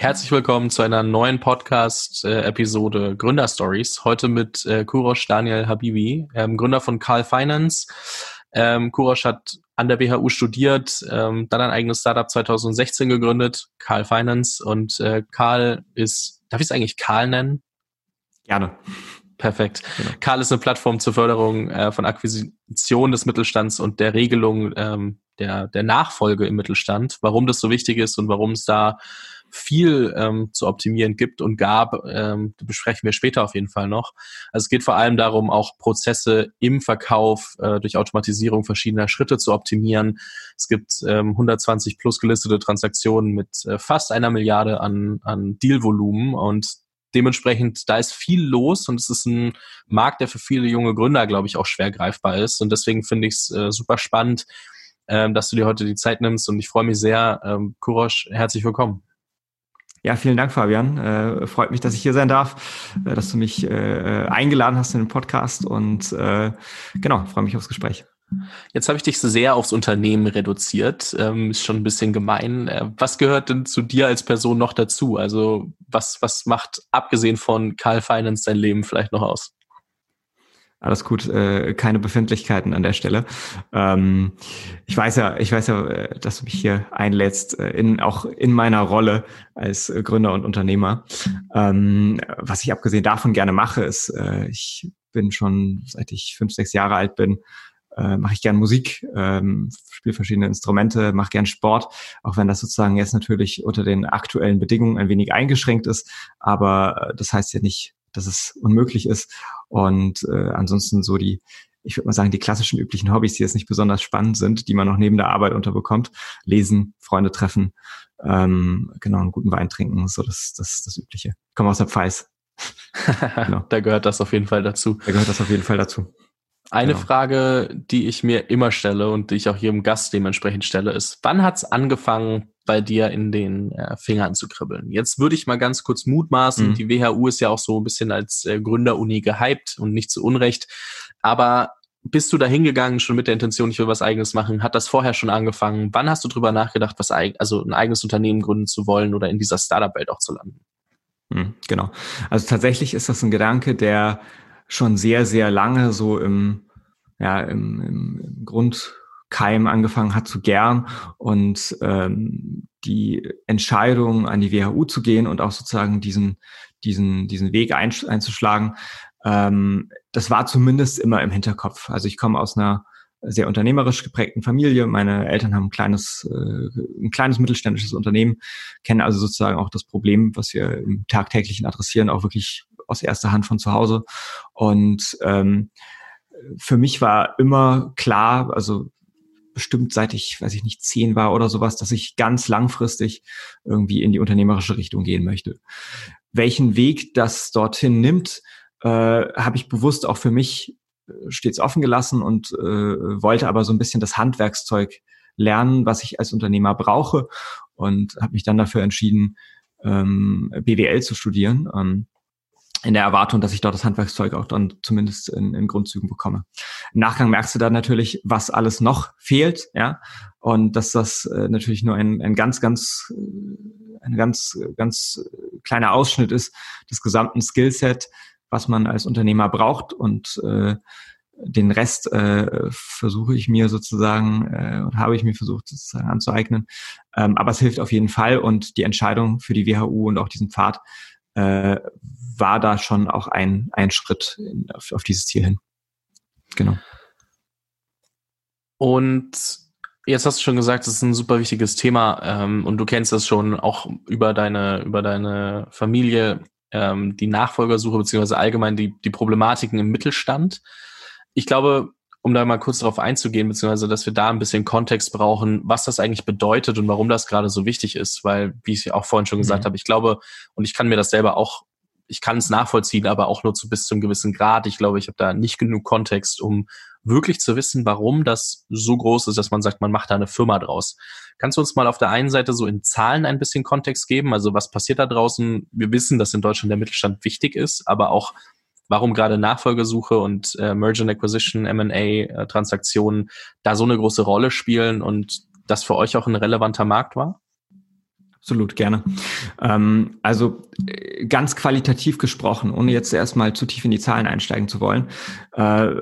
Herzlich willkommen zu einer neuen Podcast-Episode Gründer Stories. Heute mit äh, Kurosh Daniel Habibi, ähm, Gründer von Carl Finance. Ähm, Kurosh hat an der WHU studiert, ähm, dann ein eigenes Startup 2016 gegründet, Carl Finance. Und äh, Karl ist, darf ich es eigentlich Karl nennen? Gerne. Perfekt. Genau. Karl ist eine Plattform zur Förderung äh, von Akquisition des Mittelstands und der Regelung ähm, der, der Nachfolge im Mittelstand. Warum das so wichtig ist und warum es da viel ähm, zu optimieren gibt und gab, ähm, besprechen wir später auf jeden Fall noch. Also es geht vor allem darum, auch Prozesse im Verkauf äh, durch Automatisierung verschiedener Schritte zu optimieren. Es gibt ähm, 120 plus gelistete Transaktionen mit äh, fast einer Milliarde an, an Dealvolumen und dementsprechend, da ist viel los und es ist ein Markt, der für viele junge Gründer, glaube ich, auch schwer greifbar ist. Und deswegen finde ich es äh, super spannend, ähm, dass du dir heute die Zeit nimmst und ich freue mich sehr. Ähm, Kurosch, herzlich willkommen. Ja, vielen Dank, Fabian. Äh, freut mich, dass ich hier sein darf, äh, dass du mich äh, eingeladen hast in den Podcast und äh, genau, freue mich aufs Gespräch. Jetzt habe ich dich sehr aufs Unternehmen reduziert. Ähm, ist schon ein bisschen gemein. Äh, was gehört denn zu dir als Person noch dazu? Also was, was macht abgesehen von Carl Finance dein Leben vielleicht noch aus? Alles gut, äh, keine Befindlichkeiten an der Stelle. Ähm, ich weiß ja, ich weiß ja, äh, dass du mich hier einlädst, in, auch in meiner Rolle als Gründer und Unternehmer. Ähm, was ich abgesehen davon gerne mache, ist, ich bin schon, seit ich fünf, sechs Jahre alt bin, äh, mache ich gern Musik, ähm, spiele verschiedene Instrumente, mache gern Sport, auch wenn das sozusagen jetzt natürlich unter den aktuellen Bedingungen ein wenig eingeschränkt ist. Aber äh, das heißt ja nicht, dass es unmöglich ist. Und äh, ansonsten so die, ich würde mal sagen, die klassischen üblichen Hobbys, die jetzt nicht besonders spannend sind, die man noch neben der Arbeit unterbekommt. Lesen, Freunde treffen, ähm, genau, einen guten Wein trinken, so das, das, das Übliche. Ich komme aus der Pfalz. genau. da gehört das auf jeden Fall dazu. Da gehört das auf jeden Fall dazu. Eine genau. Frage, die ich mir immer stelle und die ich auch jedem Gast dementsprechend stelle, ist, wann hat's angefangen, bei dir in den äh, Fingern zu kribbeln? Jetzt würde ich mal ganz kurz mutmaßen, mhm. die WHU ist ja auch so ein bisschen als äh, Gründeruni gehypt und nicht zu Unrecht, aber bist du da hingegangen schon mit der Intention, ich will was eigenes machen? Hat das vorher schon angefangen? Wann hast du drüber nachgedacht, was also ein eigenes Unternehmen gründen zu wollen oder in dieser Startup-Welt auch zu landen? Mhm, genau. Also tatsächlich ist das ein Gedanke, der schon sehr, sehr lange so im, ja, im, im, im Grundkeim angefangen hat zu gern und ähm, die Entscheidung an die WHU zu gehen und auch sozusagen diesen, diesen, diesen Weg einzuschlagen, ähm, das war zumindest immer im Hinterkopf. Also ich komme aus einer sehr unternehmerisch geprägten Familie. Meine Eltern haben ein kleines, äh, ein kleines mittelständisches Unternehmen, kennen also sozusagen auch das Problem, was wir im tagtäglichen adressieren, auch wirklich aus erster Hand von zu Hause. Und ähm, für mich war immer klar, also bestimmt seit ich, weiß ich nicht, zehn war oder sowas, dass ich ganz langfristig irgendwie in die unternehmerische Richtung gehen möchte. Welchen Weg das dorthin nimmt, äh, habe ich bewusst auch für mich äh, stets offen gelassen und äh, wollte aber so ein bisschen das Handwerkszeug lernen, was ich als Unternehmer brauche und habe mich dann dafür entschieden, ähm, BWL zu studieren. Ähm, in der Erwartung, dass ich dort das Handwerkszeug auch dann zumindest in, in Grundzügen bekomme. Im Nachgang merkst du dann natürlich, was alles noch fehlt, ja, und dass das äh, natürlich nur ein, ein ganz, ganz, äh, ein ganz, ganz kleiner Ausschnitt ist des gesamten Skillset, was man als Unternehmer braucht und äh, den Rest äh, versuche ich mir sozusagen äh, und habe ich mir versucht sozusagen anzueignen. Ähm, aber es hilft auf jeden Fall und die Entscheidung für die WHU und auch diesen Pfad äh, war da schon auch ein, ein Schritt in, auf, auf dieses Ziel hin. Genau. Und Jetzt hast du schon gesagt, es ist ein super wichtiges Thema ähm, und du kennst das schon auch über deine über deine Familie, ähm, die Nachfolgersuche beziehungsweise allgemein die die Problematiken im Mittelstand. Ich glaube, um da mal kurz darauf einzugehen, beziehungsweise dass wir da ein bisschen Kontext brauchen, was das eigentlich bedeutet und warum das gerade so wichtig ist, weil, wie ich auch vorhin schon gesagt mhm. habe, ich glaube, und ich kann mir das selber auch ich kann es nachvollziehen, aber auch nur zu bis zum gewissen Grad. Ich glaube, ich habe da nicht genug Kontext, um wirklich zu wissen, warum das so groß ist, dass man sagt, man macht da eine Firma draus. Kannst du uns mal auf der einen Seite so in Zahlen ein bisschen Kontext geben? Also was passiert da draußen? Wir wissen, dass in Deutschland der Mittelstand wichtig ist, aber auch warum gerade Nachfolgesuche und äh, Merger and Acquisition, M&A äh, da so eine große Rolle spielen und das für euch auch ein relevanter Markt war? Absolut, gerne. Ähm, also äh, ganz qualitativ gesprochen, ohne jetzt erstmal zu tief in die Zahlen einsteigen zu wollen. Äh,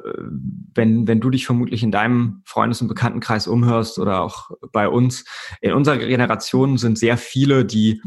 wenn, wenn du dich vermutlich in deinem Freundes- und Bekanntenkreis umhörst oder auch bei uns, in unserer Generation sind sehr viele, die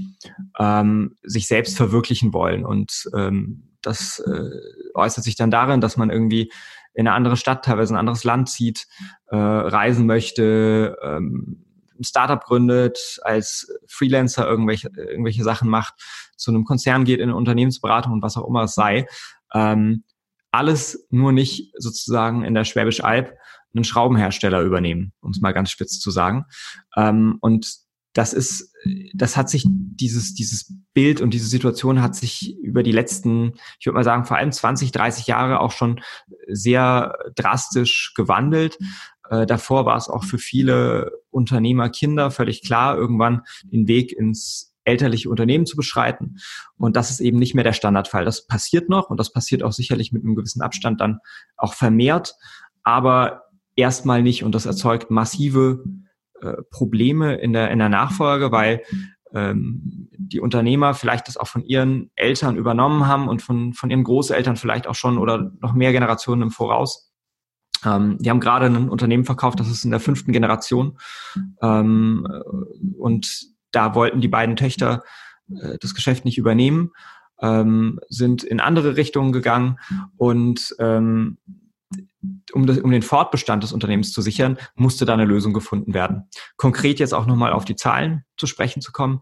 ähm, sich selbst verwirklichen wollen. Und ähm, das äh, äußert sich dann darin, dass man irgendwie in eine andere Stadt, teilweise ein anderes Land zieht, äh, reisen möchte, ähm, ein Startup gründet, als Freelancer irgendwelche, irgendwelche Sachen macht, zu einem Konzern geht, in eine Unternehmensberatung und was auch immer es sei. Ähm, alles nur nicht sozusagen in der Schwäbisch Alb einen Schraubenhersteller übernehmen, um es mal ganz spitz zu sagen. Ähm, und das ist, das hat sich dieses, dieses Bild und diese Situation hat sich über die letzten, ich würde mal sagen, vor allem 20, 30 Jahre auch schon sehr drastisch gewandelt. Äh, davor war es auch für viele Unternehmer, Kinder völlig klar, irgendwann den Weg ins elterliche Unternehmen zu beschreiten. Und das ist eben nicht mehr der Standardfall. Das passiert noch und das passiert auch sicherlich mit einem gewissen Abstand dann auch vermehrt, aber erstmal nicht und das erzeugt massive äh, Probleme in der, in der Nachfolge, weil ähm, die Unternehmer vielleicht das auch von ihren Eltern übernommen haben und von, von ihren Großeltern vielleicht auch schon oder noch mehr Generationen im Voraus. Ähm, die haben gerade ein Unternehmen verkauft, das ist in der fünften Generation. Ähm, und da wollten die beiden Töchter äh, das Geschäft nicht übernehmen, ähm, sind in andere Richtungen gegangen und ähm, um, das, um den Fortbestand des Unternehmens zu sichern, musste da eine Lösung gefunden werden. Konkret jetzt auch nochmal auf die Zahlen zu sprechen zu kommen.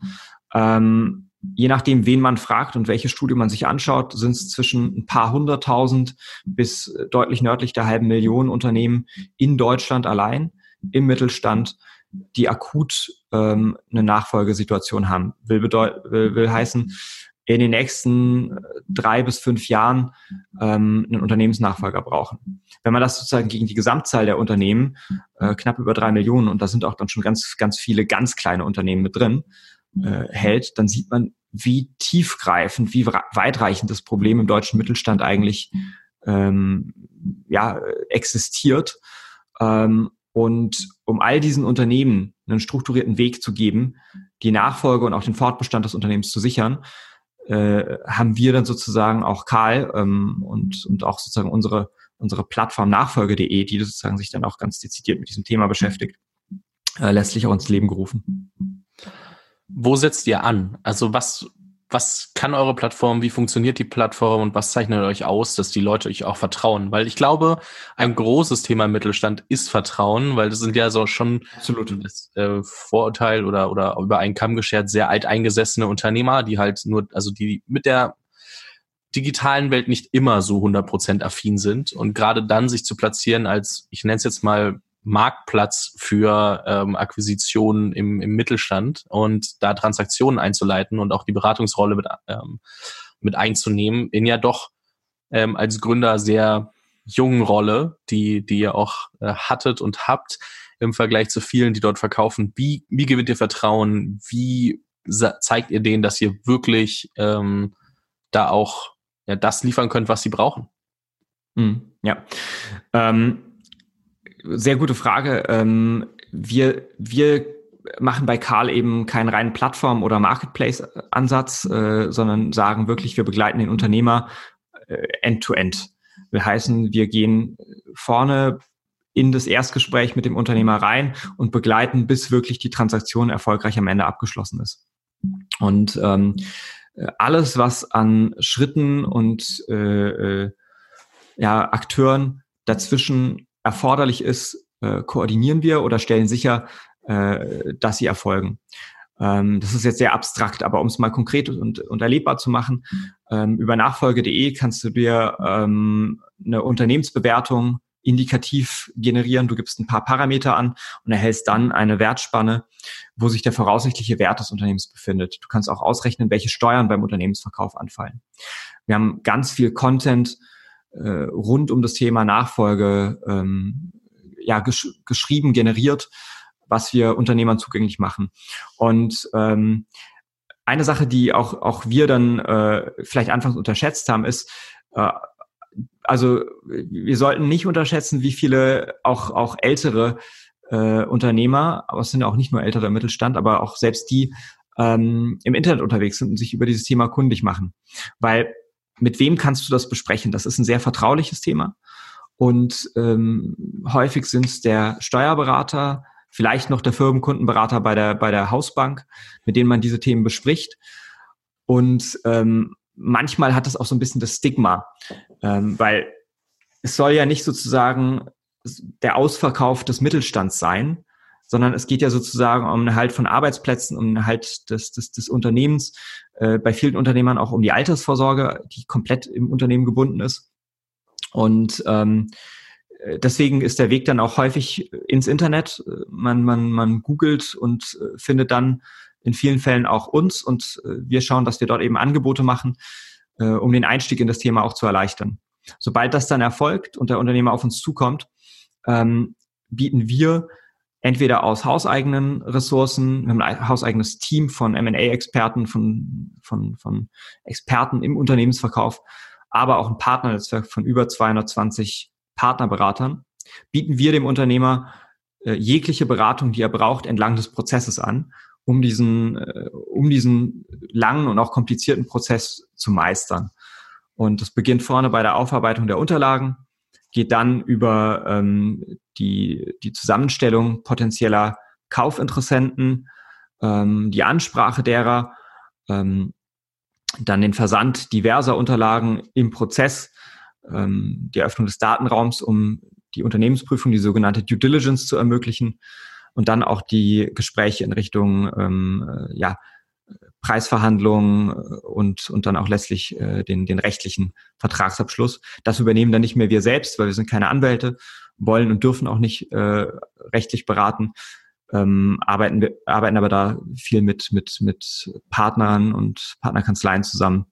Ähm, je nachdem, wen man fragt und welche Studie man sich anschaut, sind es zwischen ein paar hunderttausend bis deutlich nördlich der halben Million Unternehmen in Deutschland allein im Mittelstand, die akut ähm, eine Nachfolgesituation haben. Will, will, will heißen, in den nächsten drei bis fünf Jahren ähm, einen Unternehmensnachfolger brauchen. Wenn man das sozusagen gegen die Gesamtzahl der Unternehmen, äh, knapp über drei Millionen, und da sind auch dann schon ganz, ganz viele ganz kleine Unternehmen mit drin, äh, hält, dann sieht man, wie tiefgreifend, wie weitreichend das Problem im deutschen Mittelstand eigentlich ähm, ja, existiert. Ähm, und um all diesen Unternehmen einen strukturierten Weg zu geben, die Nachfolge und auch den Fortbestand des Unternehmens zu sichern, äh, haben wir dann sozusagen auch Karl ähm, und, und auch sozusagen unsere, unsere Plattform nachfolge.de, die sozusagen sich dann auch ganz dezidiert mit diesem Thema beschäftigt, äh, letztlich auch ins Leben gerufen. Wo setzt ihr an? Also was, was kann eure Plattform, wie funktioniert die Plattform und was zeichnet euch aus, dass die Leute euch auch vertrauen? Weil ich glaube, ein großes Thema im Mittelstand ist Vertrauen, weil das sind ja so schon absolut das äh, Vorurteil oder, oder über einen Kamm geschert sehr alteingesessene Unternehmer, die halt nur, also die mit der digitalen Welt nicht immer so 100% affin sind und gerade dann sich zu platzieren als, ich nenne es jetzt mal Marktplatz für ähm, Akquisitionen im, im Mittelstand und da Transaktionen einzuleiten und auch die Beratungsrolle mit, ähm, mit einzunehmen in ja doch ähm, als Gründer sehr jungen Rolle, die, die ihr auch äh, hattet und habt im Vergleich zu vielen, die dort verkaufen. Wie, wie gewinnt ihr Vertrauen? Wie zeigt ihr denen, dass ihr wirklich ähm, da auch ja, das liefern könnt, was sie brauchen? Mm, ja. Ähm, sehr gute Frage. Ähm, wir, wir machen bei Karl eben keinen reinen Plattform- oder Marketplace-Ansatz, äh, sondern sagen wirklich, wir begleiten den Unternehmer äh, end-to-end. -end. Wir heißen, wir gehen vorne in das Erstgespräch mit dem Unternehmer rein und begleiten, bis wirklich die Transaktion erfolgreich am Ende abgeschlossen ist. Und ähm, alles, was an Schritten und äh, äh ja, Akteuren dazwischen erforderlich ist, äh, koordinieren wir oder stellen sicher, äh, dass sie erfolgen. Ähm, das ist jetzt sehr abstrakt, aber um es mal konkret und, und erlebbar zu machen, ähm, über nachfolge.de kannst du dir ähm, eine Unternehmensbewertung indikativ generieren. Du gibst ein paar Parameter an und erhältst dann eine Wertspanne, wo sich der voraussichtliche Wert des Unternehmens befindet. Du kannst auch ausrechnen, welche Steuern beim Unternehmensverkauf anfallen. Wir haben ganz viel Content, äh, rund um das Thema Nachfolge ähm, ja, gesch geschrieben, generiert, was wir Unternehmern zugänglich machen. Und ähm, eine Sache, die auch, auch wir dann äh, vielleicht anfangs unterschätzt haben, ist, äh, also wir sollten nicht unterschätzen, wie viele auch, auch ältere äh, Unternehmer, aber es sind auch nicht nur ältere im Mittelstand, aber auch selbst die ähm, im Internet unterwegs sind und sich über dieses Thema kundig machen. Weil mit wem kannst du das besprechen? Das ist ein sehr vertrauliches Thema. Und ähm, häufig sind es der Steuerberater, vielleicht noch der Firmenkundenberater bei der, bei der Hausbank, mit denen man diese Themen bespricht. Und ähm, manchmal hat das auch so ein bisschen das Stigma, ähm, weil es soll ja nicht sozusagen der Ausverkauf des Mittelstands sein, sondern es geht ja sozusagen um einen Halt von Arbeitsplätzen, um einen Halt des, des, des Unternehmens, äh, bei vielen Unternehmern auch um die Altersvorsorge, die komplett im Unternehmen gebunden ist. Und ähm, deswegen ist der Weg dann auch häufig ins Internet. Man, man, man googelt und äh, findet dann in vielen Fällen auch uns und äh, wir schauen, dass wir dort eben Angebote machen, äh, um den Einstieg in das Thema auch zu erleichtern. Sobald das dann erfolgt und der Unternehmer auf uns zukommt, ähm, bieten wir entweder aus hauseigenen Ressourcen, wir haben ein hauseigenes Team von M&A-Experten, von, von, von Experten im Unternehmensverkauf, aber auch ein Partnernetzwerk von über 220 Partnerberatern, bieten wir dem Unternehmer äh, jegliche Beratung, die er braucht, entlang des Prozesses an, um diesen, äh, um diesen langen und auch komplizierten Prozess zu meistern. Und das beginnt vorne bei der Aufarbeitung der Unterlagen, geht dann über ähm, die, die Zusammenstellung potenzieller Kaufinteressenten, ähm, die Ansprache derer, ähm, dann den Versand diverser Unterlagen im Prozess, ähm, die Eröffnung des Datenraums, um die Unternehmensprüfung, die sogenannte Due Diligence zu ermöglichen und dann auch die Gespräche in Richtung ähm, äh, ja, Preisverhandlungen äh, und, und dann auch letztlich äh, den, den rechtlichen Vertragsabschluss. Das übernehmen dann nicht mehr wir selbst, weil wir sind keine Anwälte, wollen und dürfen auch nicht äh, rechtlich beraten, ähm, arbeiten, wir, arbeiten aber da viel mit, mit, mit Partnern und Partnerkanzleien zusammen,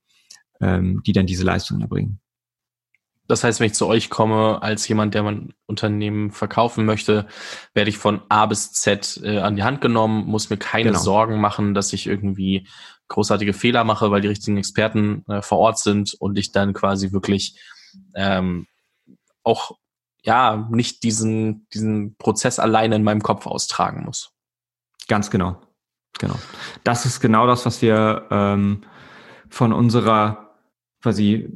ähm, die dann diese Leistungen erbringen. Das heißt, wenn ich zu euch komme als jemand, der mein Unternehmen verkaufen möchte, werde ich von A bis Z äh, an die Hand genommen, muss mir keine genau. Sorgen machen, dass ich irgendwie großartige Fehler mache, weil die richtigen Experten äh, vor Ort sind und ich dann quasi wirklich ähm, auch ja nicht diesen diesen Prozess alleine in meinem Kopf austragen muss. Ganz genau, genau. Das ist genau das, was wir ähm, von unserer quasi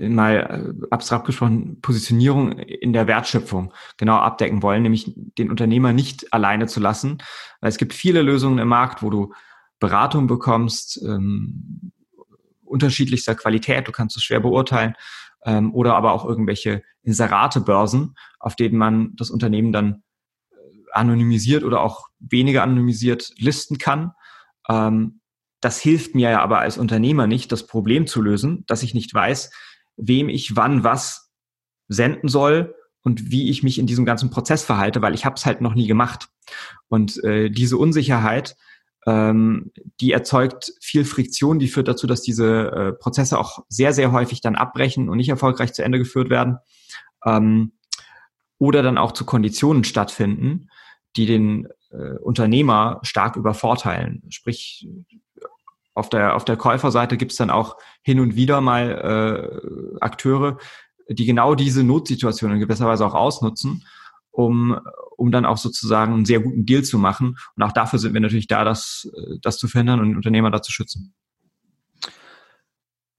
mal äh, abstrakt gesprochen Positionierung in der Wertschöpfung genau abdecken wollen, nämlich den Unternehmer nicht alleine zu lassen. Weil es gibt viele Lösungen im Markt, wo du Beratung bekommst, ähm, unterschiedlichster Qualität, du kannst es schwer beurteilen, ähm, oder aber auch irgendwelche Inseratebörsen, auf denen man das Unternehmen dann äh, anonymisiert oder auch weniger anonymisiert listen kann. Ähm, das hilft mir ja aber als Unternehmer nicht, das Problem zu lösen, dass ich nicht weiß, wem ich wann was senden soll und wie ich mich in diesem ganzen Prozess verhalte, weil ich habe es halt noch nie gemacht. Und äh, diese Unsicherheit, ähm, die erzeugt viel Friktion, die führt dazu, dass diese äh, Prozesse auch sehr, sehr häufig dann abbrechen und nicht erfolgreich zu Ende geführt werden. Ähm, oder dann auch zu Konditionen stattfinden, die den äh, Unternehmer stark übervorteilen. Sprich, auf der, auf der Käuferseite gibt es dann auch hin und wieder mal äh, Akteure, die genau diese Notsituation in gewisser Weise auch ausnutzen, um, um dann auch sozusagen einen sehr guten Deal zu machen. Und auch dafür sind wir natürlich da, das, das zu verhindern und Unternehmer da zu schützen.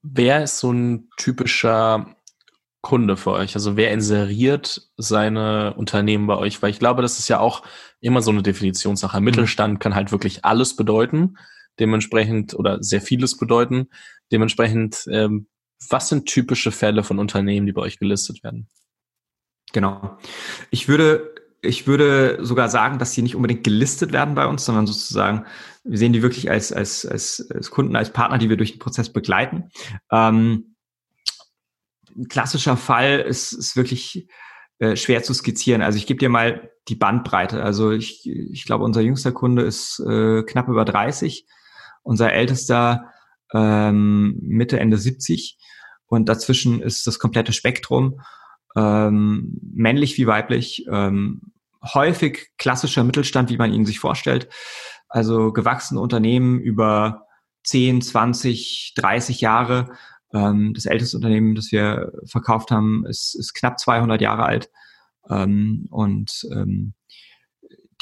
Wer ist so ein typischer Kunde für euch? Also wer inseriert seine Unternehmen bei euch? Weil ich glaube, das ist ja auch immer so eine Definitionssache. Mittelstand kann halt wirklich alles bedeuten dementsprechend oder sehr vieles bedeuten. Dementsprechend, ähm, was sind typische Fälle von Unternehmen, die bei euch gelistet werden? Genau. Ich würde, ich würde sogar sagen, dass sie nicht unbedingt gelistet werden bei uns, sondern sozusagen, wir sehen die wirklich als, als, als, als Kunden, als Partner, die wir durch den Prozess begleiten. Ähm, ein klassischer Fall ist, ist wirklich äh, schwer zu skizzieren. Also ich gebe dir mal die Bandbreite. Also ich, ich glaube, unser jüngster Kunde ist äh, knapp über 30 unser ältester ähm, Mitte, Ende 70 und dazwischen ist das komplette Spektrum, ähm, männlich wie weiblich, ähm, häufig klassischer Mittelstand, wie man ihn sich vorstellt, also gewachsene Unternehmen über 10, 20, 30 Jahre. Ähm, das älteste Unternehmen, das wir verkauft haben, ist, ist knapp 200 Jahre alt. Ähm, und ähm,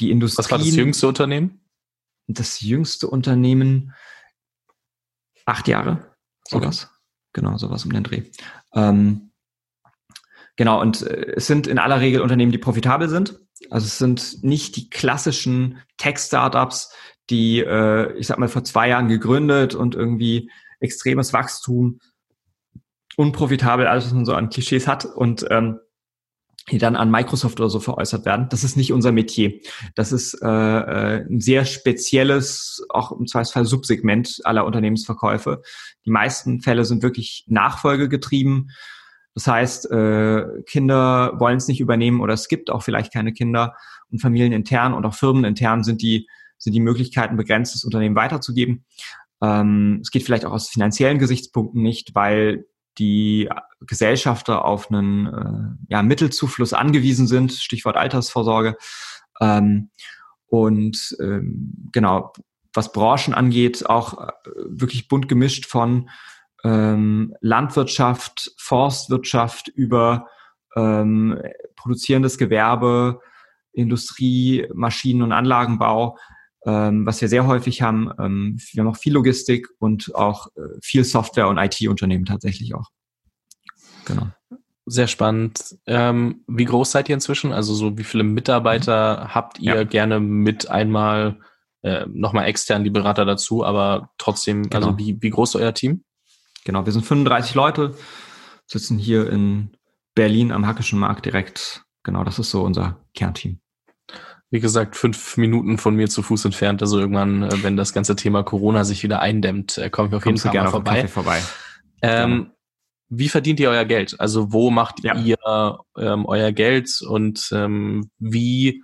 die Industrie. Was war das jüngste Unternehmen? Das jüngste Unternehmen acht Jahre, sowas. Okay. Genau, sowas um den Dreh. Ähm, genau, und äh, es sind in aller Regel Unternehmen, die profitabel sind. Also es sind nicht die klassischen Tech-Startups, die, äh, ich sag mal, vor zwei Jahren gegründet und irgendwie extremes Wachstum, unprofitabel, alles, was man so an Klischees hat und ähm, die dann an Microsoft oder so veräußert werden. Das ist nicht unser Metier. Das ist äh, äh, ein sehr spezielles, auch im Zweifelsfall Subsegment aller Unternehmensverkäufe. Die meisten Fälle sind wirklich nachfolgegetrieben. Das heißt, äh, Kinder wollen es nicht übernehmen oder es gibt auch vielleicht keine Kinder und familienintern und auch firmenintern sind die, sind die Möglichkeiten begrenzt, das Unternehmen weiterzugeben. Ähm, es geht vielleicht auch aus finanziellen Gesichtspunkten nicht, weil die Gesellschafter auf einen äh, ja, Mittelzufluss angewiesen sind, Stichwort Altersvorsorge. Ähm, und ähm, genau, was Branchen angeht, auch äh, wirklich bunt gemischt von ähm, Landwirtschaft, Forstwirtschaft über ähm, produzierendes Gewerbe, Industrie, Maschinen- und Anlagenbau, ähm, was wir sehr häufig haben. Ähm, wir haben auch viel Logistik und auch äh, viel Software- und IT-Unternehmen tatsächlich auch. Genau. Sehr spannend. Ähm, wie groß seid ihr inzwischen? Also so wie viele Mitarbeiter mhm. habt ihr ja. gerne mit einmal äh, nochmal extern die Berater dazu, aber trotzdem, also genau. also wie, wie groß ist euer Team? Genau, wir sind 35 Leute, sitzen hier in Berlin am Hackischen Markt direkt. Genau, das ist so unser Kernteam wie gesagt, fünf Minuten von mir zu Fuß entfernt. Also irgendwann, äh, wenn das ganze Thema Corona sich wieder eindämmt, äh, komme ich auf Kommst jeden Fall mal vorbei. vorbei. Ähm, wie verdient ihr euer Geld? Also wo macht ja. ihr ähm, euer Geld und ähm, wie,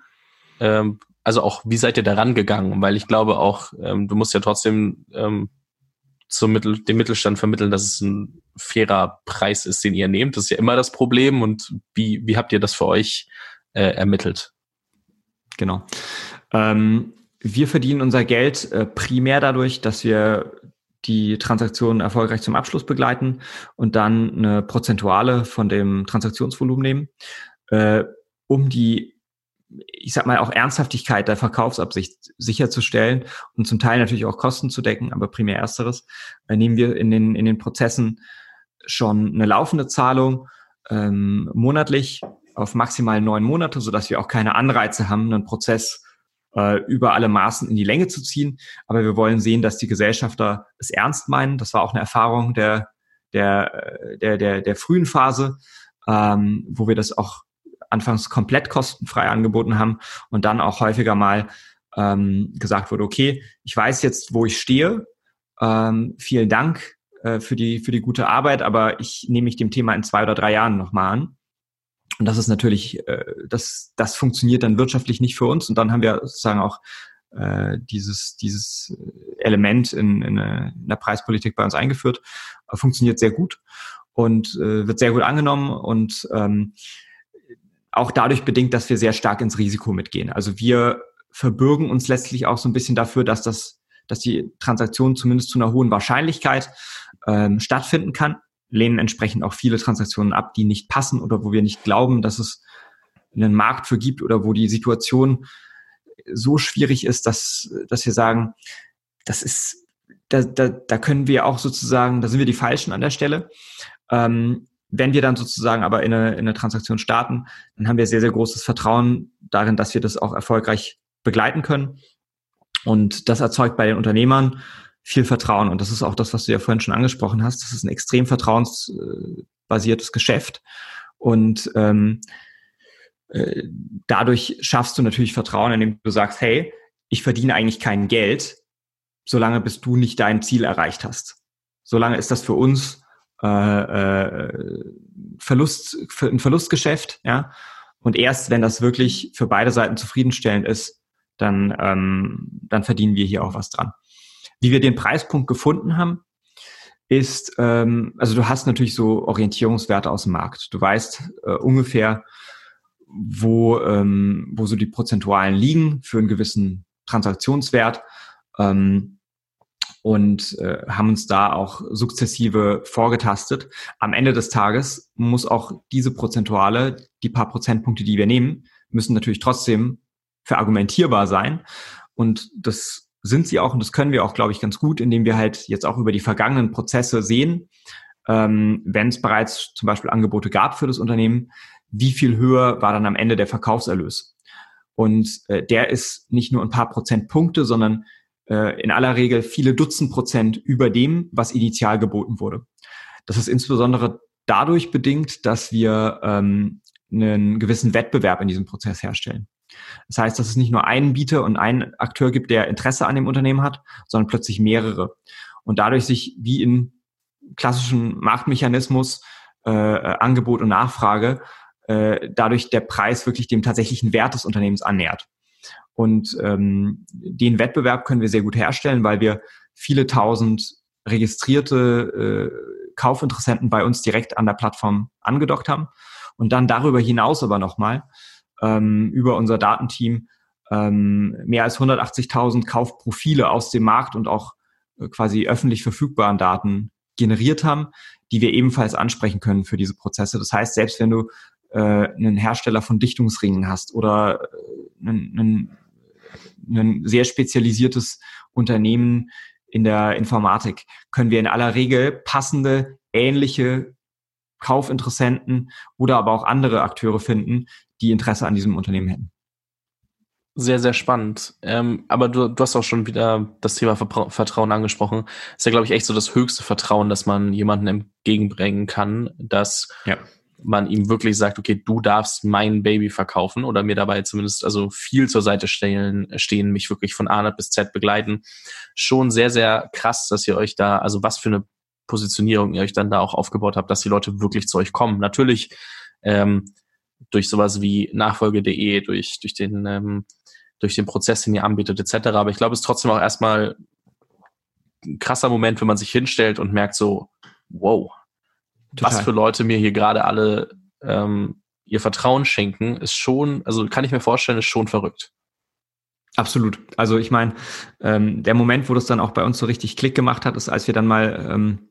ähm, also auch wie seid ihr daran gegangen? Weil ich glaube auch, ähm, du musst ja trotzdem ähm, zum Mittel, dem Mittelstand vermitteln, dass es ein fairer Preis ist, den ihr nehmt. Das ist ja immer das Problem. Und wie, wie habt ihr das für euch äh, ermittelt? Genau. Ähm, wir verdienen unser Geld äh, primär dadurch, dass wir die Transaktion erfolgreich zum Abschluss begleiten und dann eine Prozentuale von dem Transaktionsvolumen nehmen, äh, um die, ich sag mal, auch Ernsthaftigkeit der Verkaufsabsicht sicherzustellen und zum Teil natürlich auch Kosten zu decken, aber primär ersteres, äh, nehmen wir in den, in den Prozessen schon eine laufende Zahlung ähm, monatlich auf maximal neun Monate, so dass wir auch keine Anreize haben, einen Prozess äh, über alle Maßen in die Länge zu ziehen. Aber wir wollen sehen, dass die Gesellschafter es ernst meinen. Das war auch eine Erfahrung der, der, äh, der, der, der frühen Phase, ähm, wo wir das auch anfangs komplett kostenfrei angeboten haben und dann auch häufiger mal ähm, gesagt wurde, okay, ich weiß jetzt, wo ich stehe. Ähm, vielen Dank äh, für, die, für die gute Arbeit, aber ich nehme mich dem Thema in zwei oder drei Jahren nochmal an. Und das ist natürlich, äh, das, das funktioniert dann wirtschaftlich nicht für uns. Und dann haben wir sozusagen auch äh, dieses, dieses Element in, in, in der Preispolitik bei uns eingeführt. Äh, funktioniert sehr gut und äh, wird sehr gut angenommen und ähm, auch dadurch bedingt, dass wir sehr stark ins Risiko mitgehen. Also wir verbürgen uns letztlich auch so ein bisschen dafür, dass das, dass die Transaktion zumindest zu einer hohen Wahrscheinlichkeit ähm, stattfinden kann lehnen entsprechend auch viele Transaktionen ab, die nicht passen oder wo wir nicht glauben, dass es einen Markt für gibt oder wo die Situation so schwierig ist, dass, dass wir sagen, das ist, da, da, da können wir auch sozusagen, da sind wir die Falschen an der Stelle. Ähm, wenn wir dann sozusagen aber in eine, in eine Transaktion starten, dann haben wir sehr, sehr großes Vertrauen darin, dass wir das auch erfolgreich begleiten können. Und das erzeugt bei den Unternehmern viel Vertrauen. Und das ist auch das, was du ja vorhin schon angesprochen hast. Das ist ein extrem vertrauensbasiertes Geschäft. Und ähm, äh, dadurch schaffst du natürlich Vertrauen, indem du sagst, hey, ich verdiene eigentlich kein Geld, solange bis du nicht dein Ziel erreicht hast. Solange ist das für uns äh, äh, Verlust, ein Verlustgeschäft, ja. Und erst wenn das wirklich für beide Seiten zufriedenstellend ist, dann, ähm, dann verdienen wir hier auch was dran. Wie wir den Preispunkt gefunden haben, ist, ähm, also du hast natürlich so Orientierungswerte aus dem Markt. Du weißt äh, ungefähr, wo, ähm, wo so die Prozentualen liegen für einen gewissen Transaktionswert ähm, und äh, haben uns da auch sukzessive vorgetastet. Am Ende des Tages muss auch diese Prozentuale, die paar Prozentpunkte, die wir nehmen, müssen natürlich trotzdem verargumentierbar sein. Und das sind sie auch, und das können wir auch, glaube ich, ganz gut, indem wir halt jetzt auch über die vergangenen Prozesse sehen, ähm, wenn es bereits zum Beispiel Angebote gab für das Unternehmen, wie viel höher war dann am Ende der Verkaufserlös. Und äh, der ist nicht nur ein paar Prozentpunkte, sondern äh, in aller Regel viele Dutzend Prozent über dem, was initial geboten wurde. Das ist insbesondere dadurch bedingt, dass wir ähm, einen gewissen Wettbewerb in diesem Prozess herstellen. Das heißt, dass es nicht nur einen Bieter und einen Akteur gibt, der Interesse an dem Unternehmen hat, sondern plötzlich mehrere. Und dadurch sich wie in klassischen Marktmechanismus äh, Angebot und Nachfrage äh, dadurch der Preis wirklich dem tatsächlichen Wert des Unternehmens annähert. Und ähm, den Wettbewerb können wir sehr gut herstellen, weil wir viele tausend registrierte äh, Kaufinteressenten bei uns direkt an der Plattform angedockt haben und dann darüber hinaus aber nochmal ähm, über unser Datenteam ähm, mehr als 180.000 Kaufprofile aus dem Markt und auch äh, quasi öffentlich verfügbaren Daten generiert haben, die wir ebenfalls ansprechen können für diese Prozesse. Das heißt, selbst wenn du äh, einen Hersteller von Dichtungsringen hast oder äh, ein sehr spezialisiertes Unternehmen in der Informatik, können wir in aller Regel passende, ähnliche Kaufinteressenten oder aber auch andere Akteure finden, die Interesse an diesem Unternehmen hätten. Sehr, sehr spannend. Ähm, aber du, du hast auch schon wieder das Thema Vertrauen angesprochen. Ist ja, glaube ich, echt so das höchste Vertrauen, das man jemandem entgegenbringen kann, dass ja. man ihm wirklich sagt, okay, du darfst mein Baby verkaufen oder mir dabei zumindest also viel zur Seite stellen, stehen, mich wirklich von A bis Z begleiten. Schon sehr, sehr krass, dass ihr euch da, also was für eine Positionierung ihr euch dann da auch aufgebaut habt, dass die Leute wirklich zu euch kommen. Natürlich ähm, durch sowas wie Nachfolge.de, durch, durch den ähm, durch den Prozess, den ihr anbietet, etc. Aber ich glaube, es ist trotzdem auch erstmal ein krasser Moment, wenn man sich hinstellt und merkt so, wow, Total. was für Leute mir hier gerade alle ähm, ihr Vertrauen schenken, ist schon, also kann ich mir vorstellen, ist schon verrückt. Absolut. Also ich meine, ähm, der Moment, wo das dann auch bei uns so richtig Klick gemacht hat, ist, als wir dann mal ähm,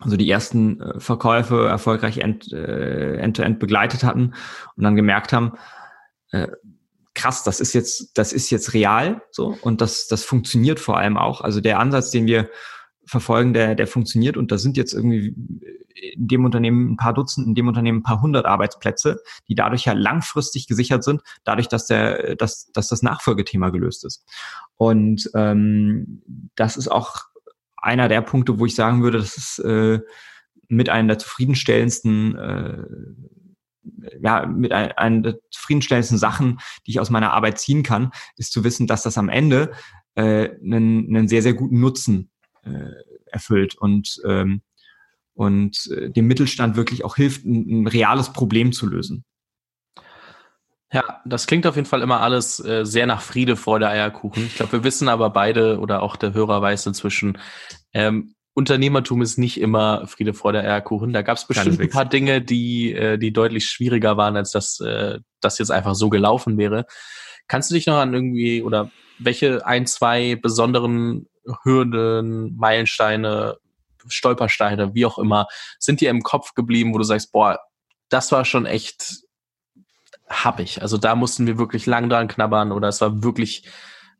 also die ersten äh, Verkäufe erfolgreich end, äh, end-to-end begleitet hatten und dann gemerkt haben, äh, krass, das ist jetzt, das ist jetzt real, so, und das, das funktioniert vor allem auch. Also der Ansatz, den wir verfolgen, der, der funktioniert und da sind jetzt irgendwie in dem Unternehmen ein paar Dutzend, in dem Unternehmen ein paar hundert Arbeitsplätze, die dadurch ja langfristig gesichert sind, dadurch, dass der, dass, dass das Nachfolgethema gelöst ist. Und ähm, das ist auch einer der Punkte, wo ich sagen würde, das ist äh, mit einer der zufriedenstellendsten äh, ja, mit einer der zufriedenstellendsten Sachen, die ich aus meiner Arbeit ziehen kann, ist zu wissen, dass das am Ende äh, einen, einen sehr, sehr guten Nutzen äh, erfüllt und, ähm, und äh, dem Mittelstand wirklich auch hilft, ein, ein reales Problem zu lösen. Ja, das klingt auf jeden Fall immer alles äh, sehr nach Friede, Freude, Eierkuchen. Ich glaube, wir wissen aber beide oder auch der Hörer weiß inzwischen, ähm, Unternehmertum ist nicht immer Friede, Freude, Eierkuchen. Da gab es bestimmt ein paar Dinge, die, äh, die deutlich schwieriger waren, als dass äh, das jetzt einfach so gelaufen wäre. Kannst du dich noch an irgendwie oder welche ein, zwei besonderen Hürden, Meilensteine, Stolpersteine, wie auch immer, sind dir im Kopf geblieben, wo du sagst, boah, das war schon echt happig. Also da mussten wir wirklich lang dran knabbern oder es war wirklich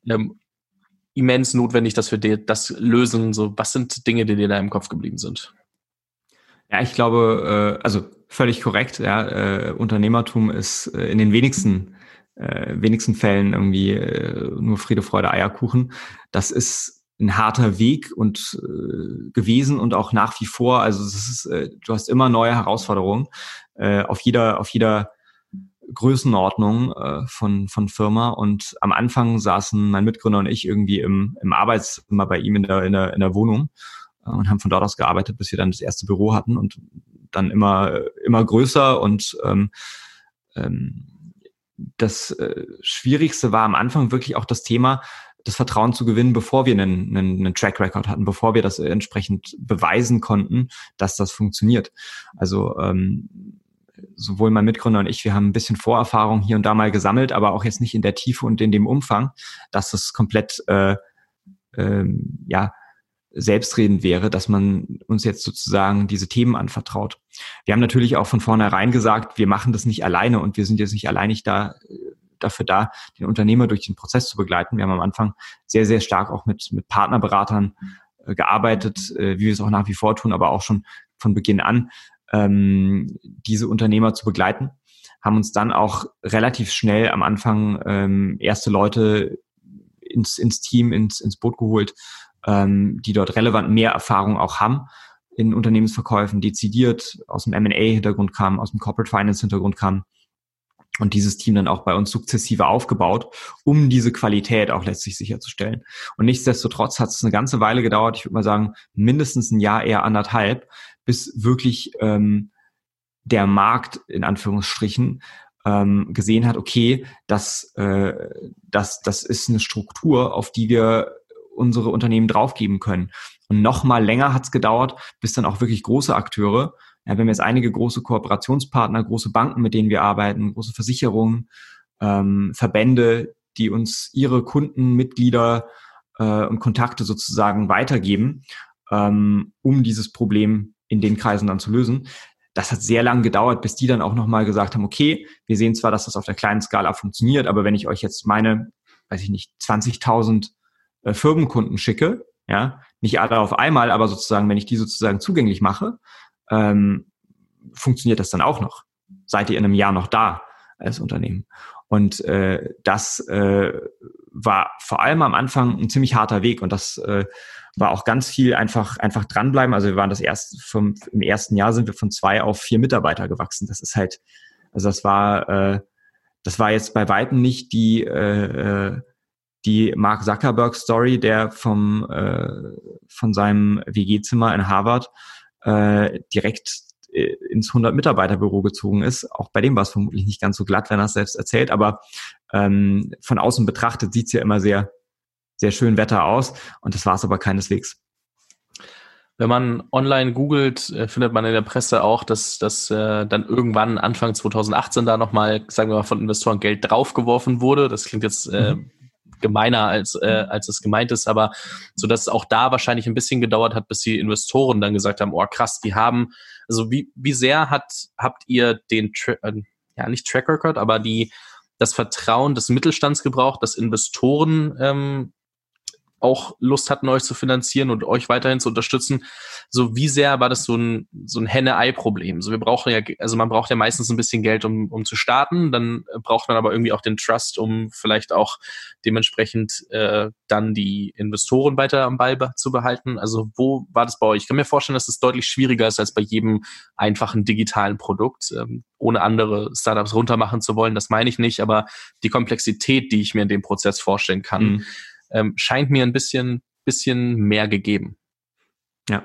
ähm, immens notwendig, dass wir das lösen. So, was sind Dinge, die dir da im Kopf geblieben sind? Ja, ich glaube, äh, also völlig korrekt. Ja, äh, Unternehmertum ist äh, in den wenigsten äh, wenigsten Fällen irgendwie äh, nur Friede, Freude, Eierkuchen. Das ist ein harter Weg und äh, gewesen und auch nach wie vor. Also es ist, äh, du hast immer neue Herausforderungen äh, auf jeder auf jeder Größenordnung äh, von, von Firma. Und am Anfang saßen mein Mitgründer und ich irgendwie im, im Arbeitszimmer bei ihm in der, in der, in der Wohnung äh, und haben von dort aus gearbeitet, bis wir dann das erste Büro hatten und dann immer, immer größer und ähm, ähm, das äh, Schwierigste war am Anfang wirklich auch das Thema, das Vertrauen zu gewinnen, bevor wir einen, einen, einen Track Record hatten, bevor wir das entsprechend beweisen konnten, dass das funktioniert. Also ähm, sowohl mein Mitgründer und ich, wir haben ein bisschen Vorerfahrung hier und da mal gesammelt, aber auch jetzt nicht in der Tiefe und in dem Umfang, dass es komplett äh, ähm, ja selbstredend wäre, dass man uns jetzt sozusagen diese Themen anvertraut. Wir haben natürlich auch von vornherein gesagt, wir machen das nicht alleine und wir sind jetzt nicht alleinig da äh, dafür da, den Unternehmer durch den Prozess zu begleiten. Wir haben am Anfang sehr, sehr stark auch mit, mit Partnerberatern äh, gearbeitet, äh, wie wir es auch nach wie vor tun, aber auch schon von Beginn an, ähm, diese Unternehmer zu begleiten. Haben uns dann auch relativ schnell am Anfang ähm, erste Leute ins, ins Team, ins, ins Boot geholt, ähm, die dort relevant mehr Erfahrung auch haben in Unternehmensverkäufen, dezidiert aus dem M&A-Hintergrund kamen, aus dem Corporate Finance-Hintergrund kamen und dieses Team dann auch bei uns sukzessive aufgebaut, um diese Qualität auch letztlich sicherzustellen. Und nichtsdestotrotz hat es eine ganze Weile gedauert, ich würde mal sagen, mindestens ein Jahr, eher anderthalb, bis wirklich ähm, der Markt in Anführungsstrichen ähm, gesehen hat, okay, das, äh, das, das ist eine Struktur, auf die wir unsere Unternehmen draufgeben können. Und noch mal länger hat es gedauert, bis dann auch wirklich große Akteure, ja, wir haben jetzt einige große Kooperationspartner, große Banken, mit denen wir arbeiten, große Versicherungen, ähm, Verbände, die uns ihre Kunden, Mitglieder äh, und Kontakte sozusagen weitergeben, ähm, um dieses Problem in den Kreisen dann zu lösen. Das hat sehr lange gedauert, bis die dann auch nochmal gesagt haben, okay, wir sehen zwar, dass das auf der kleinen Skala funktioniert, aber wenn ich euch jetzt meine, weiß ich nicht, 20.000 äh, Firmenkunden schicke, ja, nicht alle auf einmal, aber sozusagen, wenn ich die sozusagen zugänglich mache, ähm, funktioniert das dann auch noch? Seid ihr in einem Jahr noch da als Unternehmen? Und äh, das äh, war vor allem am Anfang ein ziemlich harter Weg und das äh, war auch ganz viel einfach einfach dranbleiben. Also wir waren das erste vom, im ersten Jahr sind wir von zwei auf vier Mitarbeiter gewachsen. Das ist halt, also das war äh, das war jetzt bei weitem nicht die äh, äh die Mark Zuckerberg Story, der vom äh, von seinem WG-Zimmer in Harvard äh, direkt äh, ins 100 Mitarbeiter Büro gezogen ist. Auch bei dem war es vermutlich nicht ganz so glatt, wenn er es selbst erzählt, aber ähm, von außen betrachtet sieht's ja immer sehr sehr schön Wetter aus und das war es aber keineswegs. Wenn man online googelt, äh, findet man in der Presse auch, dass, dass äh, dann irgendwann Anfang 2018 da nochmal, sagen wir mal, von Investoren Geld draufgeworfen wurde. Das klingt jetzt äh, mhm gemeiner als, äh, mhm. als es gemeint ist, aber so dass es auch da wahrscheinlich ein bisschen gedauert hat, bis die Investoren dann gesagt haben, oh krass, die haben, also wie, wie sehr hat, habt ihr den, äh, ja nicht Track Record, aber die, das Vertrauen des Mittelstands gebraucht, dass Investoren ähm, auch Lust hatten, euch zu finanzieren und euch weiterhin zu unterstützen. So wie sehr war das so ein, so ein Henne-Ei-Problem? So wir brauchen ja, also man braucht ja meistens ein bisschen Geld, um, um zu starten. Dann braucht man aber irgendwie auch den Trust, um vielleicht auch dementsprechend äh, dann die Investoren weiter am Ball zu behalten. Also wo war das bei euch? Ich kann mir vorstellen, dass es das deutlich schwieriger ist als bei jedem einfachen digitalen Produkt. Ähm, ohne andere Startups runtermachen zu wollen, das meine ich nicht, aber die Komplexität, die ich mir in dem Prozess vorstellen kann, mhm ähm, scheint mir ein bisschen, bisschen mehr gegeben. Ja.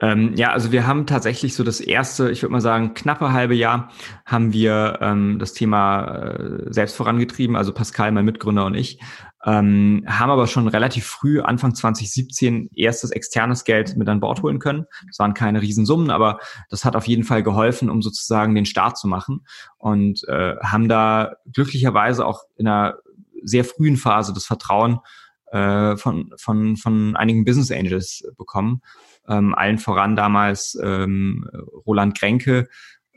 Ähm, ja, also wir haben tatsächlich so das erste, ich würde mal sagen, knappe halbe Jahr haben wir ähm, das Thema äh, selbst vorangetrieben, also Pascal, mein Mitgründer und ich, ähm, haben aber schon relativ früh, Anfang 2017, erstes externes Geld mit an Bord holen können. Das waren keine Riesensummen, aber das hat auf jeden Fall geholfen, um sozusagen den Start zu machen und äh, haben da glücklicherweise auch in einer sehr frühen Phase das Vertrauen äh, von, von, von einigen Business Angels bekommen. Ähm, allen voran damals ähm, Roland Grenke,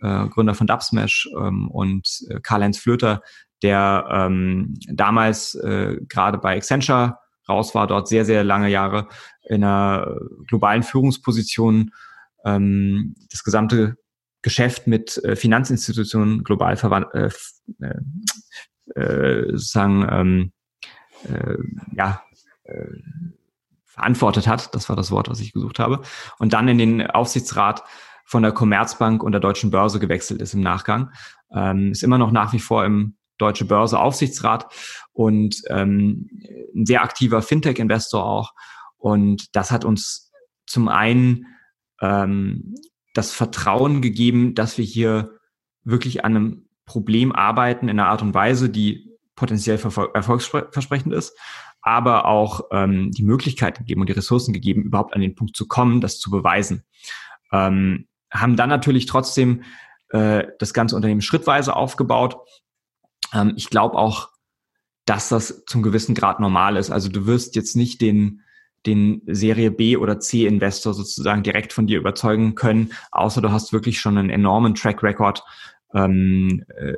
äh, Gründer von Dubsmash ähm, und äh, Karl-Heinz Flöter, der ähm, damals äh, gerade bei Accenture raus war, dort sehr, sehr lange Jahre in einer globalen Führungsposition ähm, das gesamte Geschäft mit äh, Finanzinstitutionen global verwandt, äh, äh, äh, sozusagen ähm, äh, ja, äh, verantwortet hat. Das war das Wort, was ich gesucht habe. Und dann in den Aufsichtsrat von der Commerzbank und der Deutschen Börse gewechselt ist im Nachgang. Ähm, ist immer noch nach wie vor im Deutsche Börse Aufsichtsrat und ähm, ein sehr aktiver Fintech-Investor auch. Und das hat uns zum einen ähm, das Vertrauen gegeben, dass wir hier wirklich an einem Problem arbeiten in einer Art und Weise, die potenziell erfolgsversprechend ist, aber auch ähm, die Möglichkeit gegeben und die Ressourcen gegeben, überhaupt an den Punkt zu kommen, das zu beweisen. Ähm, haben dann natürlich trotzdem äh, das ganze Unternehmen schrittweise aufgebaut. Ähm, ich glaube auch, dass das zum gewissen Grad normal ist. Also du wirst jetzt nicht den den Serie B oder C Investor sozusagen direkt von dir überzeugen können, außer du hast wirklich schon einen enormen Track Record ähm, äh,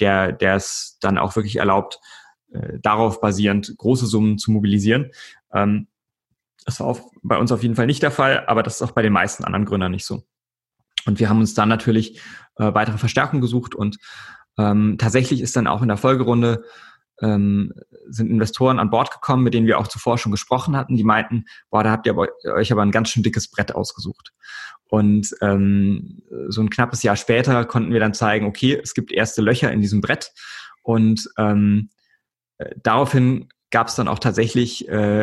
der, der es dann auch wirklich erlaubt, äh, darauf basierend große Summen zu mobilisieren. Ähm, das war auch bei uns auf jeden Fall nicht der Fall, aber das ist auch bei den meisten anderen Gründern nicht so. Und wir haben uns dann natürlich äh, weitere Verstärkung gesucht und ähm, tatsächlich ist dann auch in der Folgerunde ähm, sind Investoren an Bord gekommen, mit denen wir auch zuvor schon gesprochen hatten, die meinten, boah, da habt ihr euch aber ein ganz schön dickes Brett ausgesucht. Und ähm, so ein knappes Jahr später konnten wir dann zeigen, okay, es gibt erste Löcher in diesem Brett. Und ähm, äh, daraufhin gab es dann auch tatsächlich äh,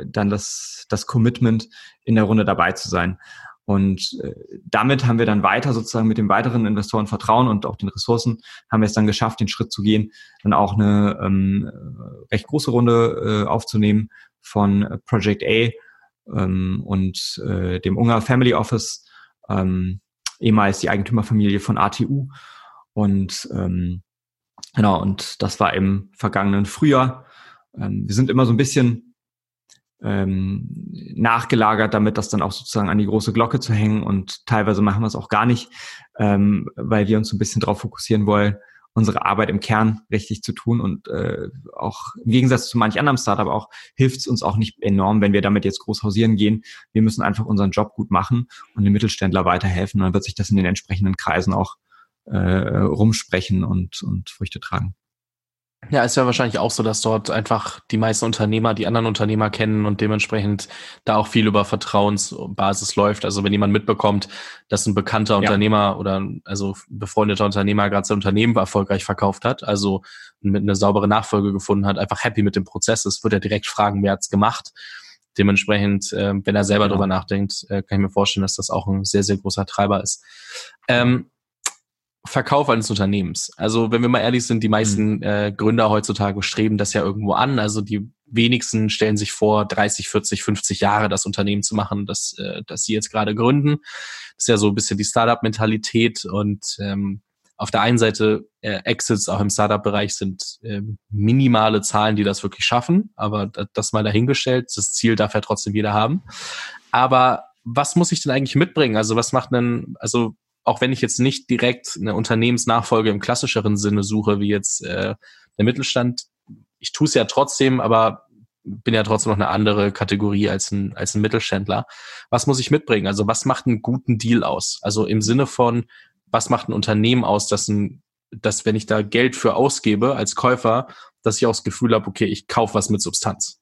äh, dann das, das Commitment, in der Runde dabei zu sein. Und äh, damit haben wir dann weiter sozusagen mit dem weiteren Investoren Vertrauen und auch den Ressourcen haben wir es dann geschafft, den Schritt zu gehen, dann auch eine ähm, recht große Runde äh, aufzunehmen von Project A ähm, und äh, dem Ungar Family Office, ähm, ehemals die Eigentümerfamilie von ATU. Und ähm, genau, und das war im vergangenen Frühjahr. Ähm, wir sind immer so ein bisschen ähm, nachgelagert, damit das dann auch sozusagen an die große Glocke zu hängen. Und teilweise machen wir es auch gar nicht, ähm, weil wir uns ein bisschen darauf fokussieren wollen, unsere Arbeit im Kern richtig zu tun. Und äh, auch im Gegensatz zu manch anderem Startup auch hilft es uns auch nicht enorm, wenn wir damit jetzt groß hausieren gehen. Wir müssen einfach unseren Job gut machen und den Mittelständler weiterhelfen. Und dann wird sich das in den entsprechenden Kreisen auch äh, rumsprechen und, und Früchte tragen. Ja, ist ja wahrscheinlich auch so, dass dort einfach die meisten Unternehmer die anderen Unternehmer kennen und dementsprechend da auch viel über Vertrauensbasis läuft. Also wenn jemand mitbekommt, dass ein bekannter ja. Unternehmer oder also befreundeter Unternehmer gerade sein Unternehmen erfolgreich verkauft hat, also mit einer saubere Nachfolge gefunden hat, einfach happy mit dem Prozess ist, wird er direkt fragen, wer hat's gemacht. Dementsprechend, äh, wenn er selber genau. drüber nachdenkt, äh, kann ich mir vorstellen, dass das auch ein sehr, sehr großer Treiber ist. Ähm, Verkauf eines Unternehmens. Also wenn wir mal ehrlich sind, die meisten mhm. äh, Gründer heutzutage streben das ja irgendwo an. Also die wenigsten stellen sich vor, 30, 40, 50 Jahre das Unternehmen zu machen, das, äh, das sie jetzt gerade gründen. Das ist ja so ein bisschen die Startup-Mentalität und ähm, auf der einen Seite äh, Exits auch im Startup-Bereich sind äh, minimale Zahlen, die das wirklich schaffen, aber das mal dahingestellt. Das Ziel darf ja trotzdem jeder haben. Aber was muss ich denn eigentlich mitbringen? Also was macht denn, also auch wenn ich jetzt nicht direkt eine Unternehmensnachfolge im klassischeren Sinne suche, wie jetzt äh, der Mittelstand, ich tue es ja trotzdem, aber bin ja trotzdem noch eine andere Kategorie als ein, als ein Mittelständler. Was muss ich mitbringen? Also was macht einen guten Deal aus? Also im Sinne von, was macht ein Unternehmen aus, dass ein, dass wenn ich da Geld für ausgebe als Käufer, dass ich auch das Gefühl habe, okay, ich kaufe was mit Substanz.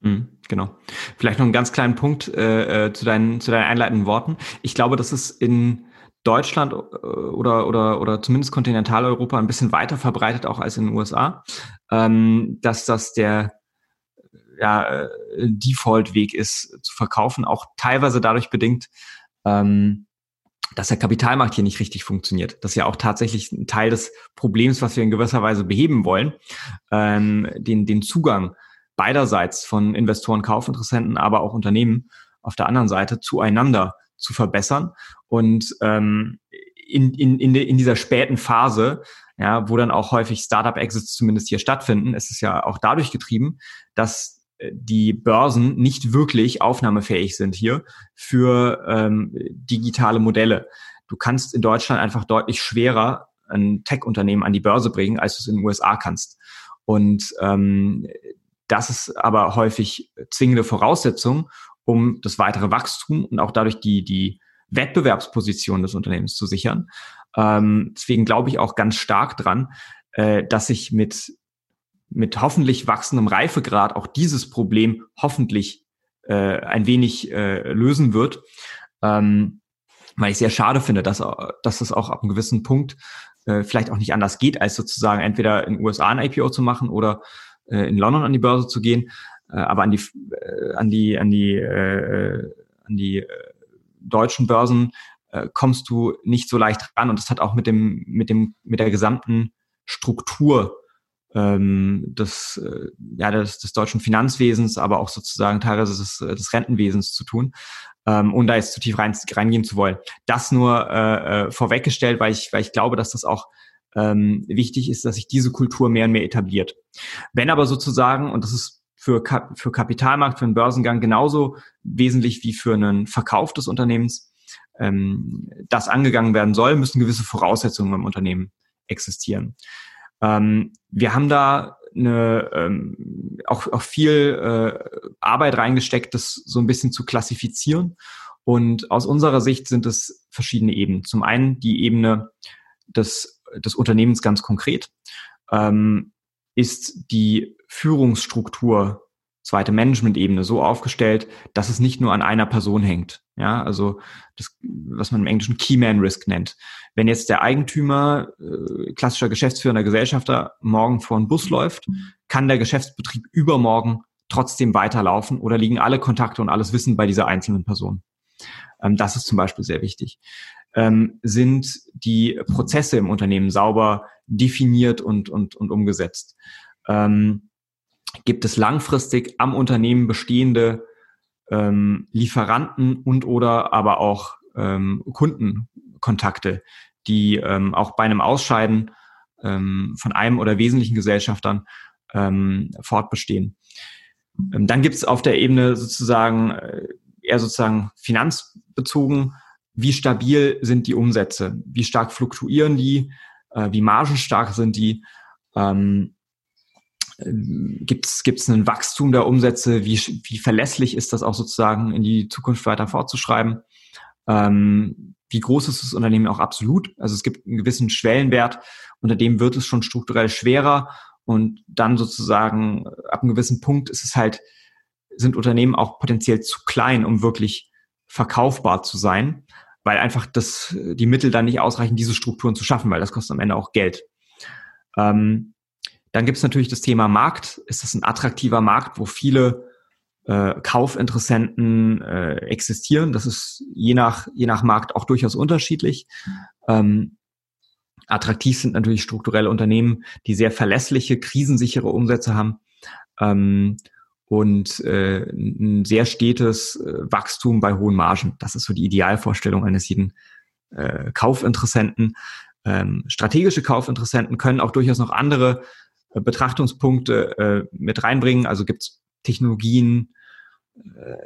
Mhm, genau. Vielleicht noch einen ganz kleinen Punkt äh, äh zu, deinen, zu deinen einleitenden Worten. Ich glaube, dass es in Deutschland äh, oder, oder, oder zumindest Kontinentaleuropa ein bisschen weiter verbreitet auch als in den USA, ähm, dass das der ja, äh, Default-Weg ist zu verkaufen, auch teilweise dadurch bedingt, ähm, dass der Kapitalmarkt hier nicht richtig funktioniert. Das ist ja auch tatsächlich ein Teil des Problems, was wir in gewisser Weise beheben wollen, ähm, den, den Zugang beiderseits von Investoren, Kaufinteressenten, aber auch Unternehmen auf der anderen Seite zueinander zu verbessern. Und ähm, in, in, in, in dieser späten Phase, ja, wo dann auch häufig Startup-Exits zumindest hier stattfinden, ist es ja auch dadurch getrieben, dass äh, die Börsen nicht wirklich aufnahmefähig sind hier für ähm, digitale Modelle. Du kannst in Deutschland einfach deutlich schwerer ein Tech-Unternehmen an die Börse bringen, als du es in den USA kannst. Und ähm, das ist aber häufig zwingende Voraussetzung, um das weitere Wachstum und auch dadurch die, die Wettbewerbsposition des Unternehmens zu sichern. Ähm, deswegen glaube ich auch ganz stark dran, äh, dass sich mit, mit hoffentlich wachsendem Reifegrad auch dieses Problem hoffentlich äh, ein wenig äh, lösen wird. Ähm, weil ich sehr schade finde, dass, dass das auch ab einem gewissen Punkt äh, vielleicht auch nicht anders geht, als sozusagen entweder in den USA ein IPO zu machen oder äh, in London an die Börse zu gehen. Äh, aber an die, äh, an die, an die, äh, an die äh, deutschen Börsen äh, kommst du nicht so leicht ran. Und das hat auch mit dem, mit dem, mit der gesamten Struktur ähm, des, äh, ja, des, des deutschen Finanzwesens, aber auch sozusagen teilweise des, des Rentenwesens zu tun. Ähm, und da jetzt zu tief rein, reingehen zu wollen. Das nur äh, vorweggestellt, weil ich, weil ich glaube, dass das auch ähm, wichtig ist, dass sich diese Kultur mehr und mehr etabliert. Wenn aber sozusagen, und das ist für, Kap für Kapitalmarkt, für einen Börsengang genauso wesentlich wie für einen Verkauf des Unternehmens. ähm, das angegangen werden soll, müssen gewisse Voraussetzungen im Unternehmen existieren. Ähm, wir haben da eine, ähm, auch, auch viel äh, Arbeit reingesteckt, das so ein bisschen zu klassifizieren. Und aus unserer Sicht sind es verschiedene Ebenen. Zum einen die Ebene des, des Unternehmens ganz konkret. Ähm, ist die Führungsstruktur zweite Management-Ebene so aufgestellt, dass es nicht nur an einer Person hängt. Ja, also das, was man im Englischen Keyman Risk nennt. Wenn jetzt der Eigentümer, äh, klassischer geschäftsführender Gesellschafter, morgen vor einen Bus läuft, kann der Geschäftsbetrieb übermorgen trotzdem weiterlaufen oder liegen alle Kontakte und alles Wissen bei dieser einzelnen Person. Ähm, das ist zum Beispiel sehr wichtig. Ähm, sind die Prozesse im Unternehmen sauber definiert und, und, und umgesetzt? Ähm, gibt es langfristig am Unternehmen bestehende ähm, Lieferanten und oder aber auch ähm, Kundenkontakte, die ähm, auch bei einem Ausscheiden ähm, von einem oder wesentlichen Gesellschaftern ähm, fortbestehen. Ähm, dann gibt es auf der Ebene sozusagen äh, eher sozusagen finanzbezogen, wie stabil sind die Umsätze, wie stark fluktuieren die, äh, wie margenstark sind die, ähm, Gibt es ein Wachstum der Umsätze? Wie, wie verlässlich ist das auch sozusagen in die Zukunft weiter fortzuschreiben? Ähm, wie groß ist das Unternehmen auch absolut? Also es gibt einen gewissen Schwellenwert, unter dem wird es schon strukturell schwerer und dann sozusagen ab einem gewissen Punkt ist es halt, sind Unternehmen auch potenziell zu klein, um wirklich verkaufbar zu sein, weil einfach das, die Mittel dann nicht ausreichen, diese Strukturen zu schaffen, weil das kostet am Ende auch Geld. Ähm, dann gibt es natürlich das Thema Markt. Ist das ein attraktiver Markt, wo viele äh, Kaufinteressenten äh, existieren? Das ist je nach, je nach Markt auch durchaus unterschiedlich. Ähm, attraktiv sind natürlich strukturelle Unternehmen, die sehr verlässliche, krisensichere Umsätze haben. Ähm, und äh, ein sehr stetes äh, Wachstum bei hohen Margen. Das ist so die Idealvorstellung eines jeden äh, Kaufinteressenten. Ähm, strategische Kaufinteressenten können auch durchaus noch andere äh, Betrachtungspunkte äh, mit reinbringen. Also gibt es Technologien, äh,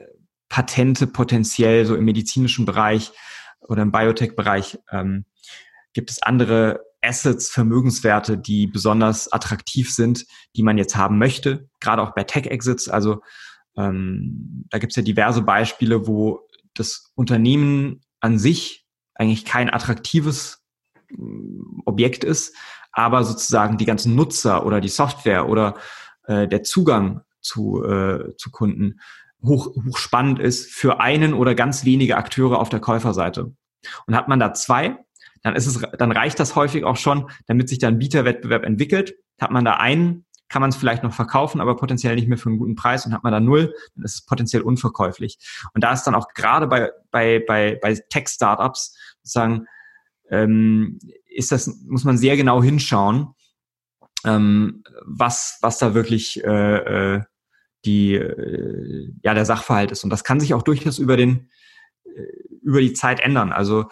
Patente potenziell so im medizinischen Bereich oder im Biotech-Bereich. Ähm, gibt es andere Assets, Vermögenswerte, die besonders attraktiv sind, die man jetzt haben möchte, gerade auch bei Tech-Exits. Also ähm, da gibt es ja diverse Beispiele, wo das Unternehmen an sich eigentlich kein attraktives mm, Objekt ist, aber sozusagen die ganzen Nutzer oder die Software oder äh, der Zugang zu, äh, zu Kunden hoch, hoch spannend ist für einen oder ganz wenige Akteure auf der Käuferseite. Und hat man da zwei, dann ist es, dann reicht das häufig auch schon, damit sich da ein Bieterwettbewerb entwickelt. Hat man da einen, kann man es vielleicht noch verkaufen, aber potenziell nicht mehr für einen guten Preis und hat man da null, dann ist es potenziell unverkäuflich. Und da ist dann auch gerade bei, bei, bei, bei Tech-Startups sozusagen ähm, ist das, muss man sehr genau hinschauen, ähm, was, was da wirklich äh, äh, die, äh, ja, der Sachverhalt ist. Und das kann sich auch durchaus über den, äh, über die Zeit ändern. Also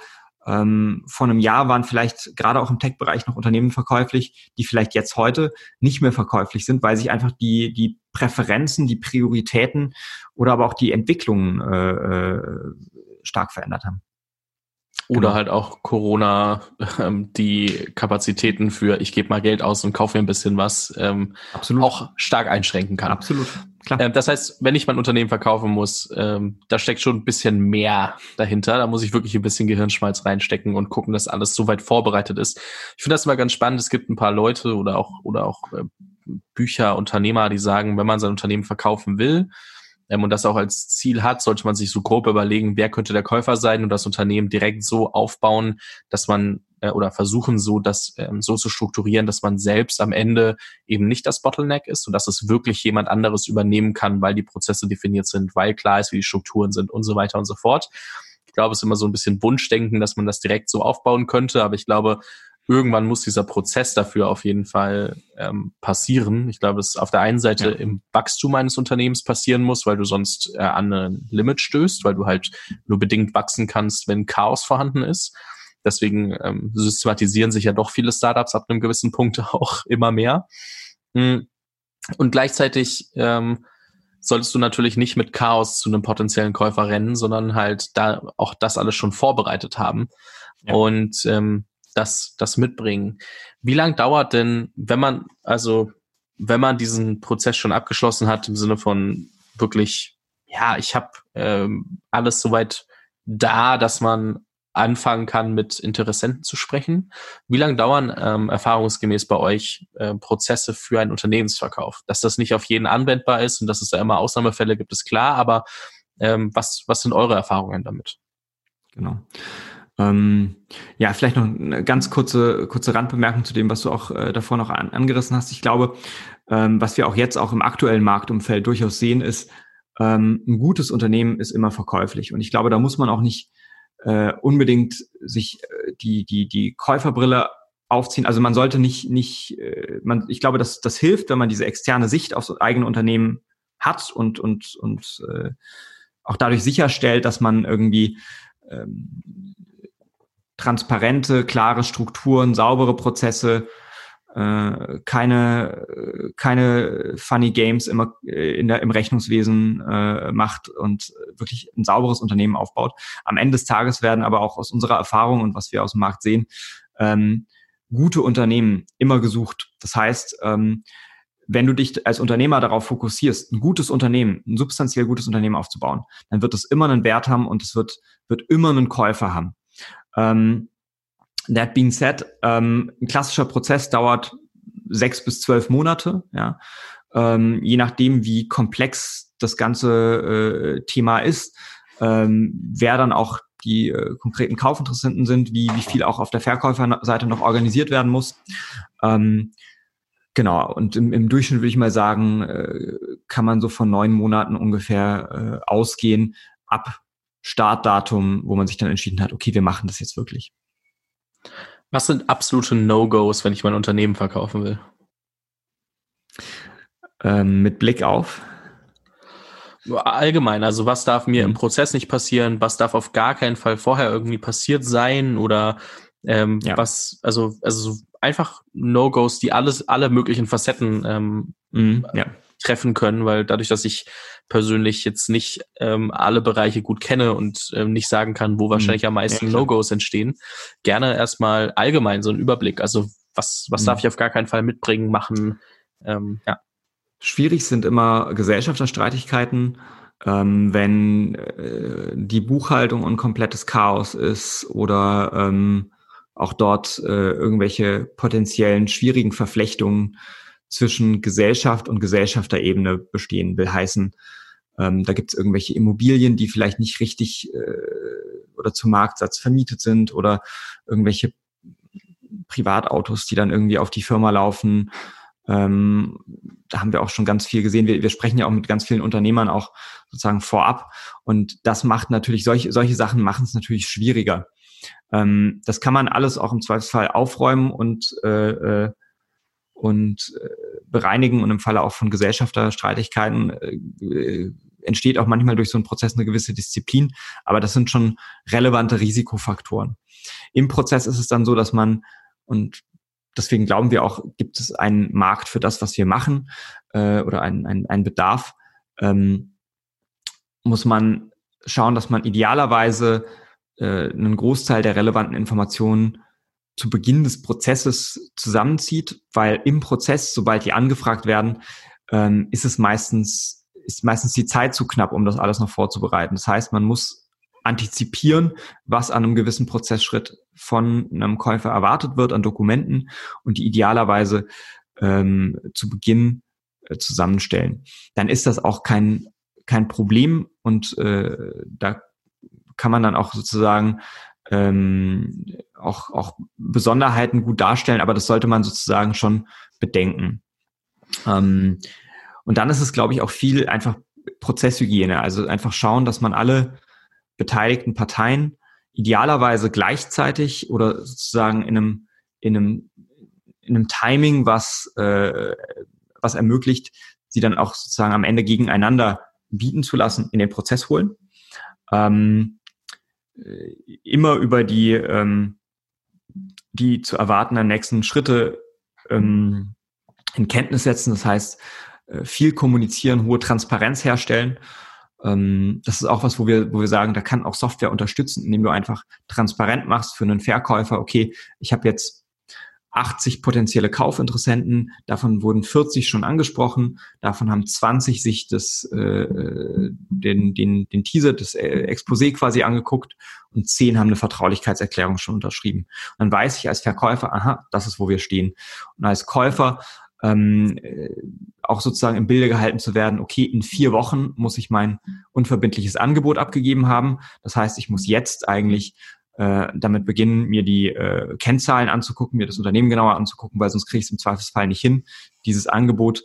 ähm, vor einem Jahr waren vielleicht gerade auch im Tech-Bereich noch Unternehmen verkäuflich, die vielleicht jetzt heute nicht mehr verkäuflich sind, weil sich einfach die, die Präferenzen, die Prioritäten oder aber auch die Entwicklungen äh, äh stark verändert haben. Oder genau. halt auch Corona, ähm, die Kapazitäten für ich gebe mal Geld aus und kaufe mir ein bisschen was, ähm, Absolut. auch stark einschränken kann. Absolut. Klar. Ähm, das heißt, wenn ich mein Unternehmen verkaufen muss, ähm, da steckt schon ein bisschen mehr dahinter. Da muss ich wirklich ein bisschen Gehirnschmalz reinstecken und gucken, dass alles soweit vorbereitet ist. Ich finde das immer ganz spannend. Es gibt ein paar Leute oder auch, oder auch äh, Bücher, Unternehmer, die sagen, wenn man sein Unternehmen verkaufen will, ähm, und das auch als Ziel hat, sollte man sich so grob überlegen, wer könnte der Käufer sein und das Unternehmen direkt so aufbauen, dass man äh, oder versuchen so das ähm, so zu strukturieren, dass man selbst am Ende eben nicht das Bottleneck ist und dass es wirklich jemand anderes übernehmen kann, weil die Prozesse definiert sind, weil klar ist, wie die Strukturen sind und so weiter und so fort. Ich glaube, es ist immer so ein bisschen Wunschdenken, dass man das direkt so aufbauen könnte, aber ich glaube, irgendwann muss dieser Prozess dafür auf jeden Fall ähm, passieren. Ich glaube, es auf der einen Seite ja. im Wachstum eines Unternehmens passieren muss, weil du sonst äh, an ein Limit stößt, weil du halt nur bedingt wachsen kannst, wenn Chaos vorhanden ist. Deswegen ähm, systematisieren sich ja doch viele Startups ab einem gewissen Punkt auch immer mehr. Mm. Und gleichzeitig ähm, solltest du natürlich nicht mit Chaos zu einem potenziellen Käufer rennen, sondern halt da auch das alles schon vorbereitet haben ja. und ähm, das, das mitbringen. Wie lang dauert denn, wenn man, also wenn man diesen Prozess schon abgeschlossen hat, im Sinne von wirklich, ja, ich habe ähm, alles soweit da, dass man anfangen kann, mit Interessenten zu sprechen. Wie lange dauern ähm, erfahrungsgemäß bei euch äh, Prozesse für einen Unternehmensverkauf? Dass das nicht auf jeden anwendbar ist und dass es da immer Ausnahmefälle gibt, ist klar, aber ähm, was, was sind eure Erfahrungen damit? Genau. Ähm, ja, vielleicht noch eine ganz kurze, kurze Randbemerkung zu dem, was du auch äh, davor noch an, angerissen hast. Ich glaube, ähm, was wir auch jetzt auch im aktuellen Marktumfeld durchaus sehen, ist, ähm, ein gutes Unternehmen ist immer verkäuflich. Und ich glaube, da muss man auch nicht äh, unbedingt sich äh, die, die, die Käuferbrille aufziehen. Also man sollte nicht, nicht, äh, man, ich glaube, dass das hilft, wenn man diese externe Sicht aufs eigene Unternehmen hat und, und, und äh, auch dadurch sicherstellt, dass man irgendwie ähm, transparente, klare Strukturen, saubere Prozesse, äh, keine, keine funny Games immer äh, in der, im Rechnungswesen äh, macht und wirklich ein sauberes Unternehmen aufbaut. Am Ende des Tages werden aber auch aus unserer Erfahrung und was wir aus dem Markt sehen, ähm, gute Unternehmen immer gesucht. Das heißt, ähm, wenn du dich als Unternehmer darauf fokussierst, ein gutes Unternehmen, ein substanziell gutes Unternehmen aufzubauen, dann wird es immer einen Wert haben und es wird, wird immer einen Käufer haben. Ähm, that being said, ähm, ein klassischer Prozess dauert sechs bis zwölf Monate, ja. Ähm, je nachdem, wie komplex das ganze äh, Thema ist, ähm, wer dann auch die äh, konkreten Kaufinteressenten sind, wie, wie viel auch auf der Verkäuferseite noch organisiert werden muss. Ähm, genau, und im, im Durchschnitt würde ich mal sagen, äh, kann man so von neun Monaten ungefähr äh, ausgehen, ab Startdatum, wo man sich dann entschieden hat, okay, wir machen das jetzt wirklich. Was sind absolute No-Gos, wenn ich mein Unternehmen verkaufen will? Ähm, mit Blick auf? Allgemein, also was darf mir mhm. im Prozess nicht passieren, was darf auf gar keinen Fall vorher irgendwie passiert sein oder ähm, ja. was, also, also einfach No-Gos, die alles, alle möglichen Facetten ähm, mhm, ja treffen können, weil dadurch, dass ich persönlich jetzt nicht ähm, alle Bereiche gut kenne und ähm, nicht sagen kann, wo wahrscheinlich mhm. am meisten ja, No-Gos entstehen, gerne erstmal allgemein so einen Überblick. Also was, was mhm. darf ich auf gar keinen Fall mitbringen, machen? Ähm, ja. Schwierig sind immer Gesellschafterstreitigkeiten, ähm, wenn äh, die Buchhaltung ein komplettes Chaos ist oder ähm, auch dort äh, irgendwelche potenziellen schwierigen Verflechtungen zwischen Gesellschaft und Gesellschafterebene bestehen will heißen, ähm, da gibt es irgendwelche Immobilien, die vielleicht nicht richtig äh, oder zum Marktsatz vermietet sind oder irgendwelche Privatautos, die dann irgendwie auf die Firma laufen. Ähm, da haben wir auch schon ganz viel gesehen. Wir, wir sprechen ja auch mit ganz vielen Unternehmern auch sozusagen vorab. Und das macht natürlich, solche, solche Sachen machen es natürlich schwieriger. Ähm, das kann man alles auch im Zweifelsfall aufräumen und äh, äh, und äh, bereinigen und im Falle auch von Gesellschafterstreitigkeiten äh, entsteht auch manchmal durch so einen Prozess eine gewisse Disziplin, aber das sind schon relevante Risikofaktoren. Im Prozess ist es dann so, dass man und deswegen glauben wir auch, gibt es einen Markt für das, was wir machen äh, oder einen, einen, einen Bedarf, ähm, muss man schauen, dass man idealerweise äh, einen Großteil der relevanten Informationen zu Beginn des Prozesses zusammenzieht, weil im Prozess, sobald die angefragt werden, ähm, ist es meistens, ist meistens die Zeit zu knapp, um das alles noch vorzubereiten. Das heißt, man muss antizipieren, was an einem gewissen Prozessschritt von einem Käufer erwartet wird an Dokumenten und die idealerweise ähm, zu Beginn äh, zusammenstellen. Dann ist das auch kein, kein Problem und äh, da kann man dann auch sozusagen ähm, auch, auch Besonderheiten gut darstellen, aber das sollte man sozusagen schon bedenken. Ähm, und dann ist es, glaube ich, auch viel einfach Prozesshygiene, also einfach schauen, dass man alle beteiligten Parteien idealerweise gleichzeitig oder sozusagen in einem, in einem, in einem Timing, was, äh, was ermöglicht, sie dann auch sozusagen am Ende gegeneinander bieten zu lassen, in den Prozess holen. Ähm, äh, immer über die, ähm, die zu erwartenden nächsten Schritte ähm, in Kenntnis setzen. Das heißt, äh, viel kommunizieren, hohe Transparenz herstellen. Ähm, das ist auch was, wo wir, wo wir sagen, da kann auch Software unterstützen, indem du einfach transparent machst für einen Verkäufer, okay, ich habe jetzt 80 potenzielle Kaufinteressenten, davon wurden 40 schon angesprochen, davon haben 20 sich das, äh, den, den, den Teaser, das äh, Exposé quasi angeguckt und 10 haben eine Vertraulichkeitserklärung schon unterschrieben. Und dann weiß ich als Verkäufer, aha, das ist, wo wir stehen. Und als Käufer ähm, äh, auch sozusagen im Bilde gehalten zu werden, okay, in vier Wochen muss ich mein unverbindliches Angebot abgegeben haben. Das heißt, ich muss jetzt eigentlich äh, damit beginnen, mir die äh, Kennzahlen anzugucken, mir das Unternehmen genauer anzugucken, weil sonst kriege ich es im Zweifelsfall nicht hin, dieses Angebot,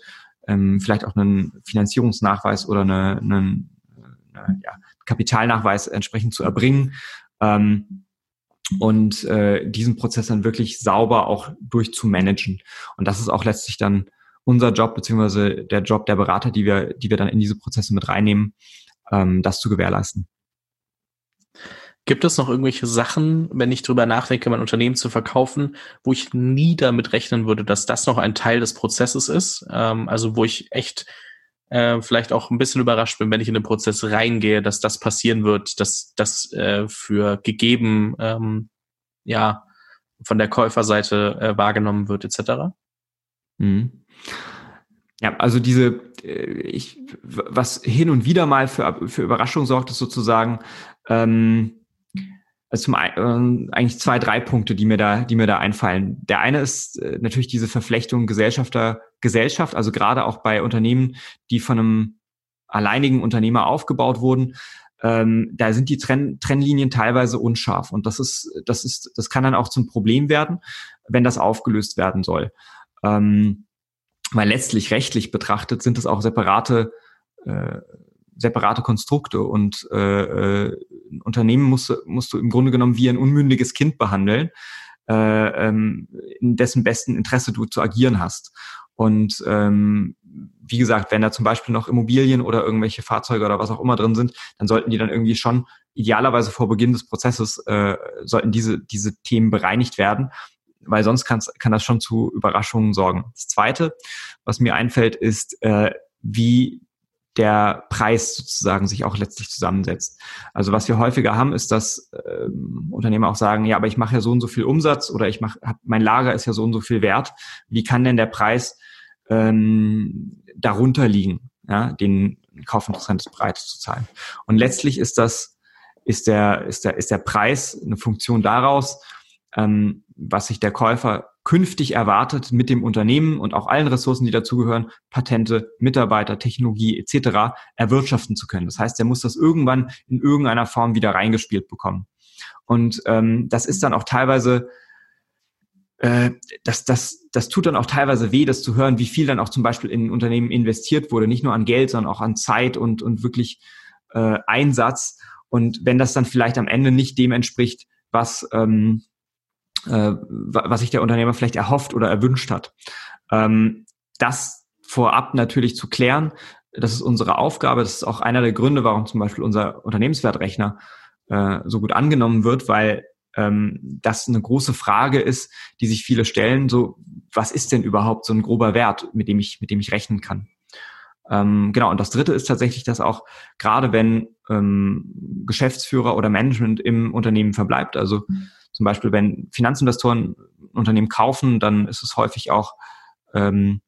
ähm, vielleicht auch einen Finanzierungsnachweis oder eine, einen eine, ja, Kapitalnachweis entsprechend zu erbringen. Ähm, und äh, diesen Prozess dann wirklich sauber auch durchzumanagen. Und das ist auch letztlich dann unser Job, beziehungsweise der Job der Berater, die wir, die wir dann in diese Prozesse mit reinnehmen, ähm, das zu gewährleisten. Gibt es noch irgendwelche Sachen, wenn ich drüber nachdenke, mein Unternehmen zu verkaufen, wo ich nie damit rechnen würde, dass das noch ein Teil des Prozesses ist? Ähm, also wo ich echt äh, vielleicht auch ein bisschen überrascht bin, wenn ich in den Prozess reingehe, dass das passieren wird, dass das äh, für gegeben ähm, ja von der Käuferseite äh, wahrgenommen wird, etc. Mhm. Ja, also diese, äh, ich, was hin und wieder mal für, für Überraschung sorgt, ist sozusagen, ähm, also zum äh, eigentlich zwei, drei Punkte, die mir da, die mir da einfallen. Der eine ist äh, natürlich diese Verflechtung Gesellschafter Gesellschaft, also gerade auch bei Unternehmen, die von einem alleinigen Unternehmer aufgebaut wurden. Ähm, da sind die Trenn Trennlinien teilweise unscharf und das ist, das ist, das kann dann auch zum Problem werden, wenn das aufgelöst werden soll. Ähm, weil letztlich rechtlich betrachtet sind es auch separate äh, separate Konstrukte und äh, äh, ein Unternehmen musst, musst du im Grunde genommen wie ein unmündiges Kind behandeln, äh, ähm, in dessen besten Interesse du zu agieren hast. Und ähm, wie gesagt, wenn da zum Beispiel noch Immobilien oder irgendwelche Fahrzeuge oder was auch immer drin sind, dann sollten die dann irgendwie schon idealerweise vor Beginn des Prozesses äh, sollten diese diese Themen bereinigt werden, weil sonst kann das schon zu Überraschungen sorgen. Das Zweite, was mir einfällt, ist äh, wie der Preis sozusagen sich auch letztlich zusammensetzt. Also was wir häufiger haben, ist, dass ähm, Unternehmer auch sagen, ja, aber ich mache ja so und so viel Umsatz oder ich mache, mein Lager ist ja so und so viel wert. Wie kann denn der Preis ähm, darunter liegen, ja, den Kaufinteressent bereit zu zahlen? Und letztlich ist das, ist der, ist der, ist der Preis eine Funktion daraus, ähm, was sich der Käufer künftig erwartet mit dem Unternehmen und auch allen Ressourcen, die dazugehören, Patente, Mitarbeiter, Technologie etc. erwirtschaften zu können. Das heißt, er muss das irgendwann in irgendeiner Form wieder reingespielt bekommen. Und ähm, das ist dann auch teilweise, äh, das, das, das tut dann auch teilweise weh, das zu hören, wie viel dann auch zum Beispiel in Unternehmen investiert wurde, nicht nur an Geld, sondern auch an Zeit und, und wirklich äh, Einsatz. Und wenn das dann vielleicht am Ende nicht dem entspricht, was ähm, äh, was sich der Unternehmer vielleicht erhofft oder erwünscht hat. Ähm, das vorab natürlich zu klären, das ist unsere Aufgabe. Das ist auch einer der Gründe, warum zum Beispiel unser Unternehmenswertrechner äh, so gut angenommen wird, weil ähm, das eine große Frage ist, die sich viele stellen. So, was ist denn überhaupt so ein grober Wert, mit dem ich, mit dem ich rechnen kann? Ähm, genau. Und das Dritte ist tatsächlich, dass auch gerade wenn ähm, Geschäftsführer oder Management im Unternehmen verbleibt, also mhm zum Beispiel, wenn Finanzinvestoren Unternehmen kaufen, dann ist es häufig auch ähm,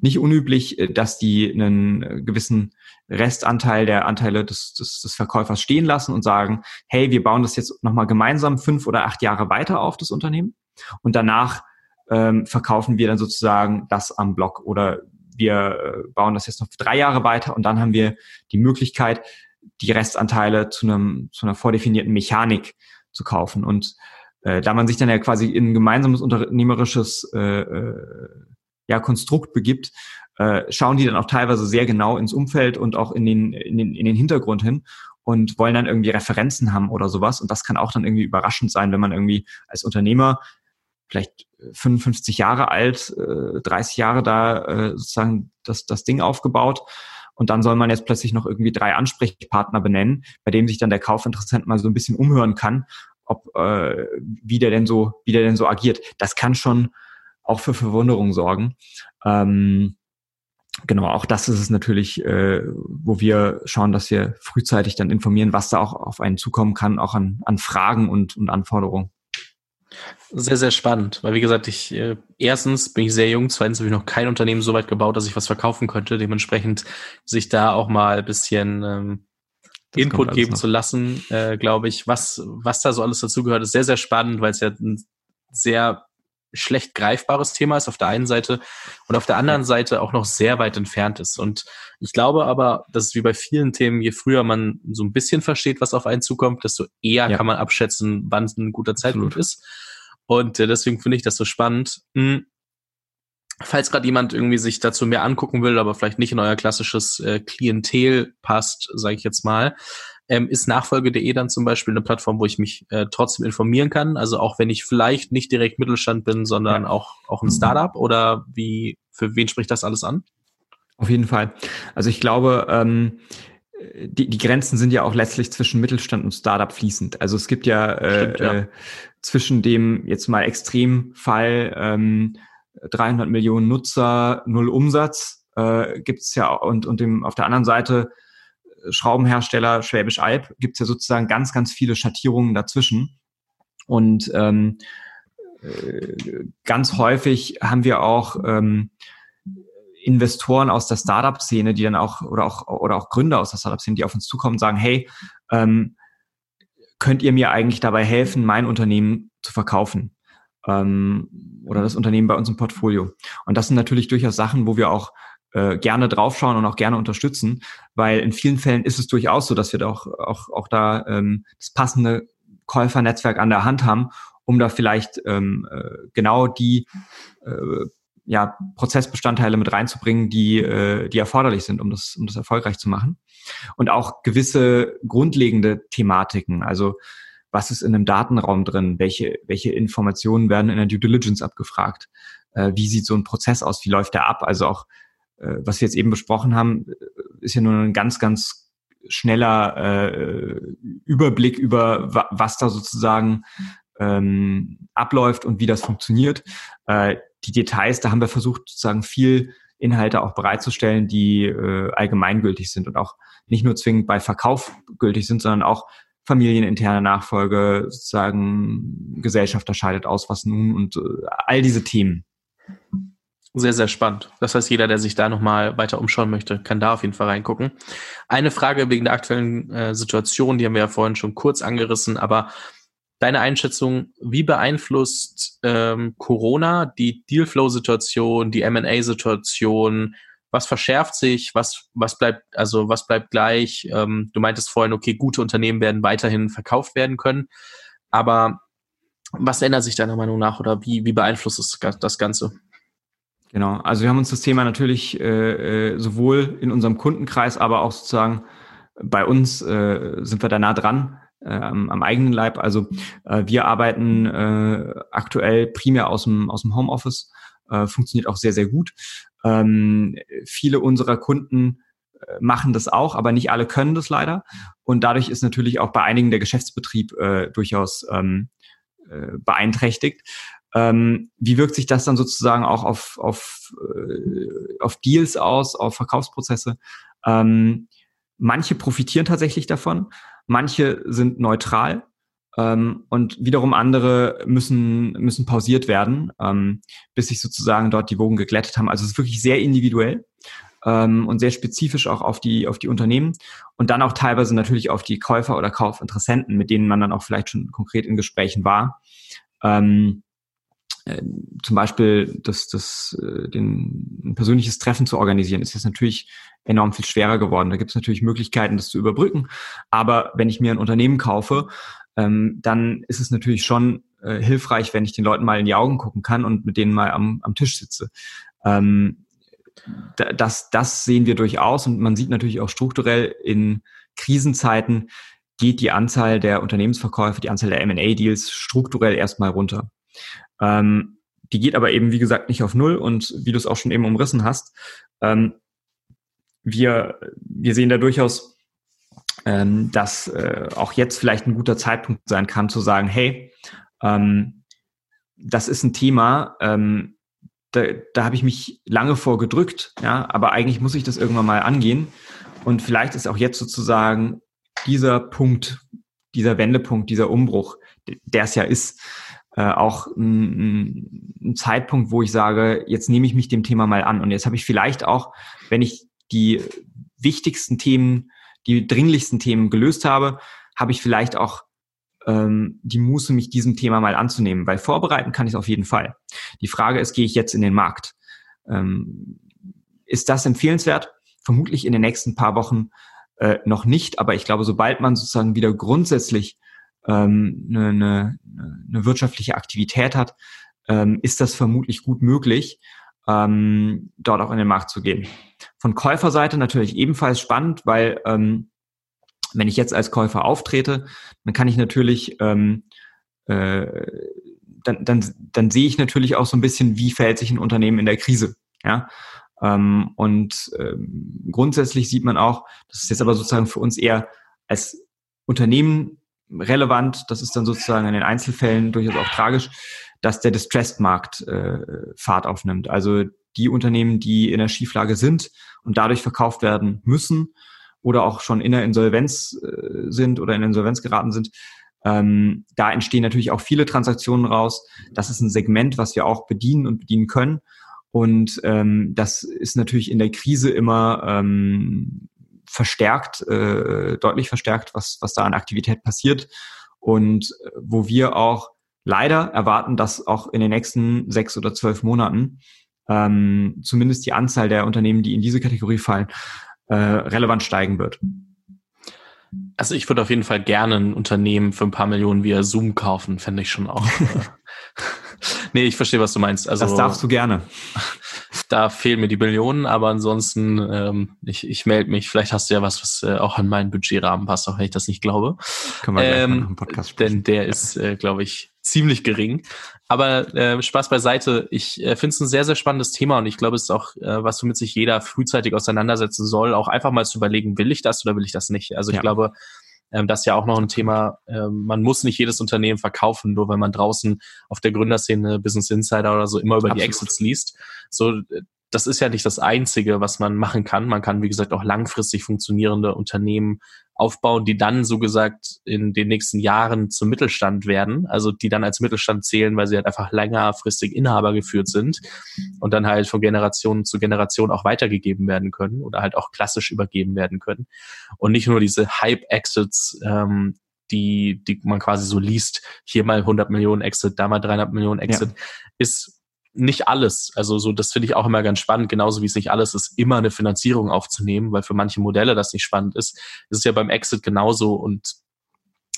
nicht unüblich, äh, dass die einen gewissen Restanteil der Anteile des, des, des Verkäufers stehen lassen und sagen, hey, wir bauen das jetzt nochmal gemeinsam fünf oder acht Jahre weiter auf, das Unternehmen. Und danach ähm, verkaufen wir dann sozusagen das am Block oder wir äh, bauen das jetzt noch drei Jahre weiter und dann haben wir die Möglichkeit, die Restanteile zu einem zu einer vordefinierten Mechanik zu kaufen. Und äh, da man sich dann ja quasi in ein gemeinsames unternehmerisches äh, äh, ja, Konstrukt begibt, äh, schauen die dann auch teilweise sehr genau ins Umfeld und auch in den, in den, in den Hintergrund hin und wollen dann irgendwie Referenzen haben oder sowas. Und das kann auch dann irgendwie überraschend sein, wenn man irgendwie als Unternehmer vielleicht 55 Jahre alt, äh, 30 Jahre da äh, sozusagen das, das Ding aufgebaut. Und dann soll man jetzt plötzlich noch irgendwie drei Ansprechpartner benennen, bei dem sich dann der Kaufinteressent mal so ein bisschen umhören kann ob äh, wie der denn so, wie der denn so agiert. Das kann schon auch für Verwunderung sorgen. Ähm, genau, auch das ist es natürlich, äh, wo wir schauen, dass wir frühzeitig dann informieren, was da auch auf einen zukommen kann, auch an, an Fragen und, und Anforderungen. Sehr, sehr spannend, weil wie gesagt, ich äh, erstens bin ich sehr jung, zweitens habe ich noch kein Unternehmen so weit gebaut, dass ich was verkaufen könnte. Dementsprechend sich da auch mal ein bisschen ähm, Input geben zu lassen, äh, glaube ich, was, was da so alles dazugehört, ist sehr, sehr spannend, weil es ja ein sehr schlecht greifbares Thema ist auf der einen Seite und auf der anderen Seite auch noch sehr weit entfernt ist. Und ich glaube aber, dass es wie bei vielen Themen, je früher man so ein bisschen versteht, was auf einen zukommt, desto eher ja. kann man abschätzen, wann es ein guter Zeitpunkt Absolut. ist. Und äh, deswegen finde ich das so spannend. Falls gerade jemand irgendwie sich dazu mehr angucken will, aber vielleicht nicht in euer klassisches äh, Klientel passt, sage ich jetzt mal, ähm, ist nachfolge.de dann zum Beispiel eine Plattform, wo ich mich äh, trotzdem informieren kann. Also auch wenn ich vielleicht nicht direkt Mittelstand bin, sondern ja. auch, auch ein Startup oder wie, für wen spricht das alles an? Auf jeden Fall. Also ich glaube, ähm, die, die Grenzen sind ja auch letztlich zwischen Mittelstand und Startup fließend. Also es gibt ja, äh, Stimmt, ja. Äh, zwischen dem jetzt mal Extremfall ähm, 300 Millionen Nutzer, null Umsatz, äh, gibt es ja und, und dem auf der anderen Seite Schraubenhersteller Schwäbisch Alb gibt es ja sozusagen ganz, ganz viele Schattierungen dazwischen. Und ähm, äh, ganz häufig haben wir auch ähm, Investoren aus der Startup-Szene, die dann auch oder auch oder auch Gründer aus der Startup-Szene, die auf uns zukommen und sagen, hey, ähm, könnt ihr mir eigentlich dabei helfen, mein Unternehmen zu verkaufen? Ähm, oder das Unternehmen bei uns im Portfolio. Und das sind natürlich durchaus Sachen, wo wir auch äh, gerne draufschauen und auch gerne unterstützen, weil in vielen Fällen ist es durchaus so, dass wir da auch, auch, auch da ähm, das passende Käufernetzwerk an der Hand haben, um da vielleicht ähm, äh, genau die äh, ja, Prozessbestandteile mit reinzubringen, die, äh, die erforderlich sind, um das, um das erfolgreich zu machen. Und auch gewisse grundlegende Thematiken, also was ist in einem Datenraum drin, welche, welche Informationen werden in der Due Diligence abgefragt, äh, wie sieht so ein Prozess aus, wie läuft der ab, also auch äh, was wir jetzt eben besprochen haben, äh, ist ja nur ein ganz, ganz schneller äh, Überblick über, wa was da sozusagen ähm, abläuft und wie das funktioniert. Äh, die Details, da haben wir versucht, sozusagen viel Inhalte auch bereitzustellen, die äh, allgemeingültig sind und auch nicht nur zwingend bei Verkauf gültig sind, sondern auch familieninterne Nachfolge, sozusagen Gesellschafter scheidet aus, was nun und äh, all diese Themen. Sehr, sehr spannend. Das heißt, jeder, der sich da nochmal weiter umschauen möchte, kann da auf jeden Fall reingucken. Eine Frage wegen der aktuellen äh, Situation, die haben wir ja vorhin schon kurz angerissen, aber deine Einschätzung, wie beeinflusst ähm, Corona die Dealflow-Situation, die M&A-Situation? Was verschärft sich? Was, was bleibt, also was bleibt gleich? Ähm, du meintest vorhin, okay, gute Unternehmen werden weiterhin verkauft werden können, aber was ändert sich deiner Meinung nach oder wie, wie beeinflusst es das Ganze? Genau, also wir haben uns das Thema natürlich äh, äh, sowohl in unserem Kundenkreis, aber auch sozusagen bei uns äh, sind wir da nah dran äh, am, am eigenen Leib. Also äh, wir arbeiten äh, aktuell primär aus dem, aus dem Homeoffice, äh, funktioniert auch sehr, sehr gut. Ähm, viele unserer Kunden äh, machen das auch, aber nicht alle können das leider. Und dadurch ist natürlich auch bei einigen der Geschäftsbetrieb äh, durchaus ähm, äh, beeinträchtigt. Ähm, wie wirkt sich das dann sozusagen auch auf, auf, äh, auf Deals aus, auf Verkaufsprozesse? Ähm, manche profitieren tatsächlich davon, manche sind neutral ähm, und wiederum andere müssen, müssen pausiert werden, ähm, bis sich sozusagen dort die Wogen geglättet haben. Also es ist wirklich sehr individuell ähm, und sehr spezifisch auch auf die, auf die Unternehmen und dann auch teilweise natürlich auf die Käufer oder Kaufinteressenten, mit denen man dann auch vielleicht schon konkret in Gesprächen war. Ähm, äh, zum Beispiel das, das, äh, den, ein persönliches Treffen zu organisieren, ist jetzt natürlich enorm viel schwerer geworden. Da gibt es natürlich Möglichkeiten, das zu überbrücken. Aber wenn ich mir ein Unternehmen kaufe, ähm, dann ist es natürlich schon äh, hilfreich, wenn ich den Leuten mal in die Augen gucken kann und mit denen mal am, am Tisch sitze. Ähm, das, das sehen wir durchaus und man sieht natürlich auch strukturell in Krisenzeiten geht die Anzahl der Unternehmensverkäufe, die Anzahl der M&A-Deals strukturell erstmal runter. Ähm, die geht aber eben, wie gesagt, nicht auf Null und wie du es auch schon eben umrissen hast, ähm, wir, wir sehen da durchaus, ähm, dass äh, auch jetzt vielleicht ein guter Zeitpunkt sein kann, zu sagen, hey, ähm, das ist ein Thema, ähm, da, da habe ich mich lange vorgedrückt, ja, aber eigentlich muss ich das irgendwann mal angehen. Und vielleicht ist auch jetzt sozusagen dieser Punkt, dieser Wendepunkt, dieser Umbruch, der es ja ist, äh, auch ein, ein Zeitpunkt, wo ich sage, jetzt nehme ich mich dem Thema mal an. Und jetzt habe ich vielleicht auch, wenn ich die wichtigsten Themen, die dringlichsten Themen gelöst habe, habe ich vielleicht auch ähm, die Muße, mich diesem Thema mal anzunehmen, weil vorbereiten kann ich es auf jeden Fall. Die Frage ist, gehe ich jetzt in den Markt? Ähm, ist das empfehlenswert? Vermutlich in den nächsten paar Wochen äh, noch nicht, aber ich glaube, sobald man sozusagen wieder grundsätzlich ähm, eine, eine, eine wirtschaftliche Aktivität hat, ähm, ist das vermutlich gut möglich, ähm, dort auch in den Markt zu gehen. Von Käuferseite natürlich ebenfalls spannend, weil ähm, wenn ich jetzt als Käufer auftrete, dann kann ich natürlich, ähm, äh, dann, dann, dann sehe ich natürlich auch so ein bisschen, wie verhält sich ein Unternehmen in der Krise. Ja, ähm, und ähm, grundsätzlich sieht man auch, das ist jetzt aber sozusagen für uns eher als Unternehmen relevant, das ist dann sozusagen in den Einzelfällen durchaus auch tragisch, dass der Distressed-Markt äh, Fahrt aufnimmt. Also die Unternehmen, die in der Schieflage sind und dadurch verkauft werden müssen oder auch schon in der Insolvenz äh, sind oder in Insolvenz geraten sind, ähm, da entstehen natürlich auch viele Transaktionen raus. Das ist ein Segment, was wir auch bedienen und bedienen können. Und ähm, das ist natürlich in der Krise immer ähm, verstärkt, äh, deutlich verstärkt, was, was da an Aktivität passiert. Und äh, wo wir auch leider erwarten, dass auch in den nächsten sechs oder zwölf Monaten ähm, zumindest die Anzahl der Unternehmen, die in diese Kategorie fallen, äh, relevant steigen wird. Also ich würde auf jeden Fall gerne ein Unternehmen für ein paar Millionen via Zoom kaufen, fände ich schon auch. Äh, nee, ich verstehe, was du meinst. Also, das darfst du gerne. Da fehlen mir die Millionen, aber ansonsten, ähm, ich, ich melde mich. Vielleicht hast du ja was, was äh, auch an meinen Budgetrahmen passt, auch wenn ich das nicht glaube. Können wir gleich ähm, mal nach dem Podcast sprechen. Denn der ja. ist, äh, glaube ich, ziemlich gering. Aber äh, Spaß beiseite. Ich äh, finde es ein sehr, sehr spannendes Thema und ich glaube, es ist auch, äh, was womit sich jeder frühzeitig auseinandersetzen soll, auch einfach mal zu überlegen, will ich das oder will ich das nicht? Also ich ja. glaube, ähm, das ist ja auch noch ein Thema. Ähm, man muss nicht jedes Unternehmen verkaufen, nur weil man draußen auf der Gründerszene Business Insider oder so immer über Absolut. die Exits liest. So, äh, das ist ja nicht das Einzige, was man machen kann. Man kann, wie gesagt, auch langfristig funktionierende Unternehmen aufbauen, die dann so gesagt in den nächsten Jahren zum Mittelstand werden, also die dann als Mittelstand zählen, weil sie halt einfach längerfristig Inhaber geführt sind und dann halt von Generation zu Generation auch weitergegeben werden können oder halt auch klassisch übergeben werden können. Und nicht nur diese Hype-Exits, ähm, die, die man quasi so liest, hier mal 100 Millionen Exit, da mal 300 Millionen Exit, ja. ist nicht alles. Also so, das finde ich auch immer ganz spannend, genauso wie es nicht alles ist, immer eine Finanzierung aufzunehmen, weil für manche Modelle das nicht spannend ist. Das ist ja beim Exit genauso und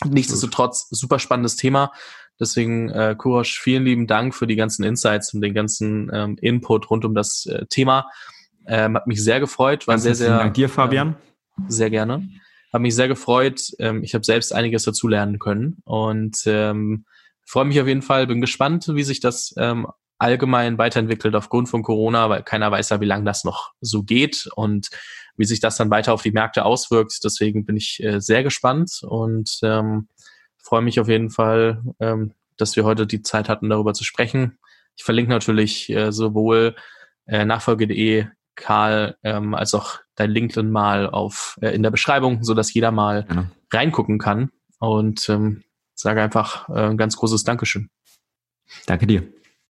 nichtsdestotrotz super spannendes Thema. Deswegen, äh, Kurosch, vielen lieben Dank für die ganzen Insights und den ganzen ähm, Input rund um das äh, Thema. Ähm, hat mich sehr gefreut. War Ganz sehr, sehr. Dank dir, Fabian. Äh, sehr gerne. Hat mich sehr gefreut. Ähm, ich habe selbst einiges dazu lernen können und ähm, freue mich auf jeden Fall. Bin gespannt, wie sich das ähm, allgemein weiterentwickelt aufgrund von Corona, weil keiner weiß ja, wie lange das noch so geht und wie sich das dann weiter auf die Märkte auswirkt. Deswegen bin ich äh, sehr gespannt und ähm, freue mich auf jeden Fall, ähm, dass wir heute die Zeit hatten, darüber zu sprechen. Ich verlinke natürlich äh, sowohl äh, nachfolge.de Karl ähm, als auch dein LinkedIn mal auf äh, in der Beschreibung, so dass jeder mal ja. reingucken kann und ähm, sage einfach äh, ein ganz großes Dankeschön. Danke dir.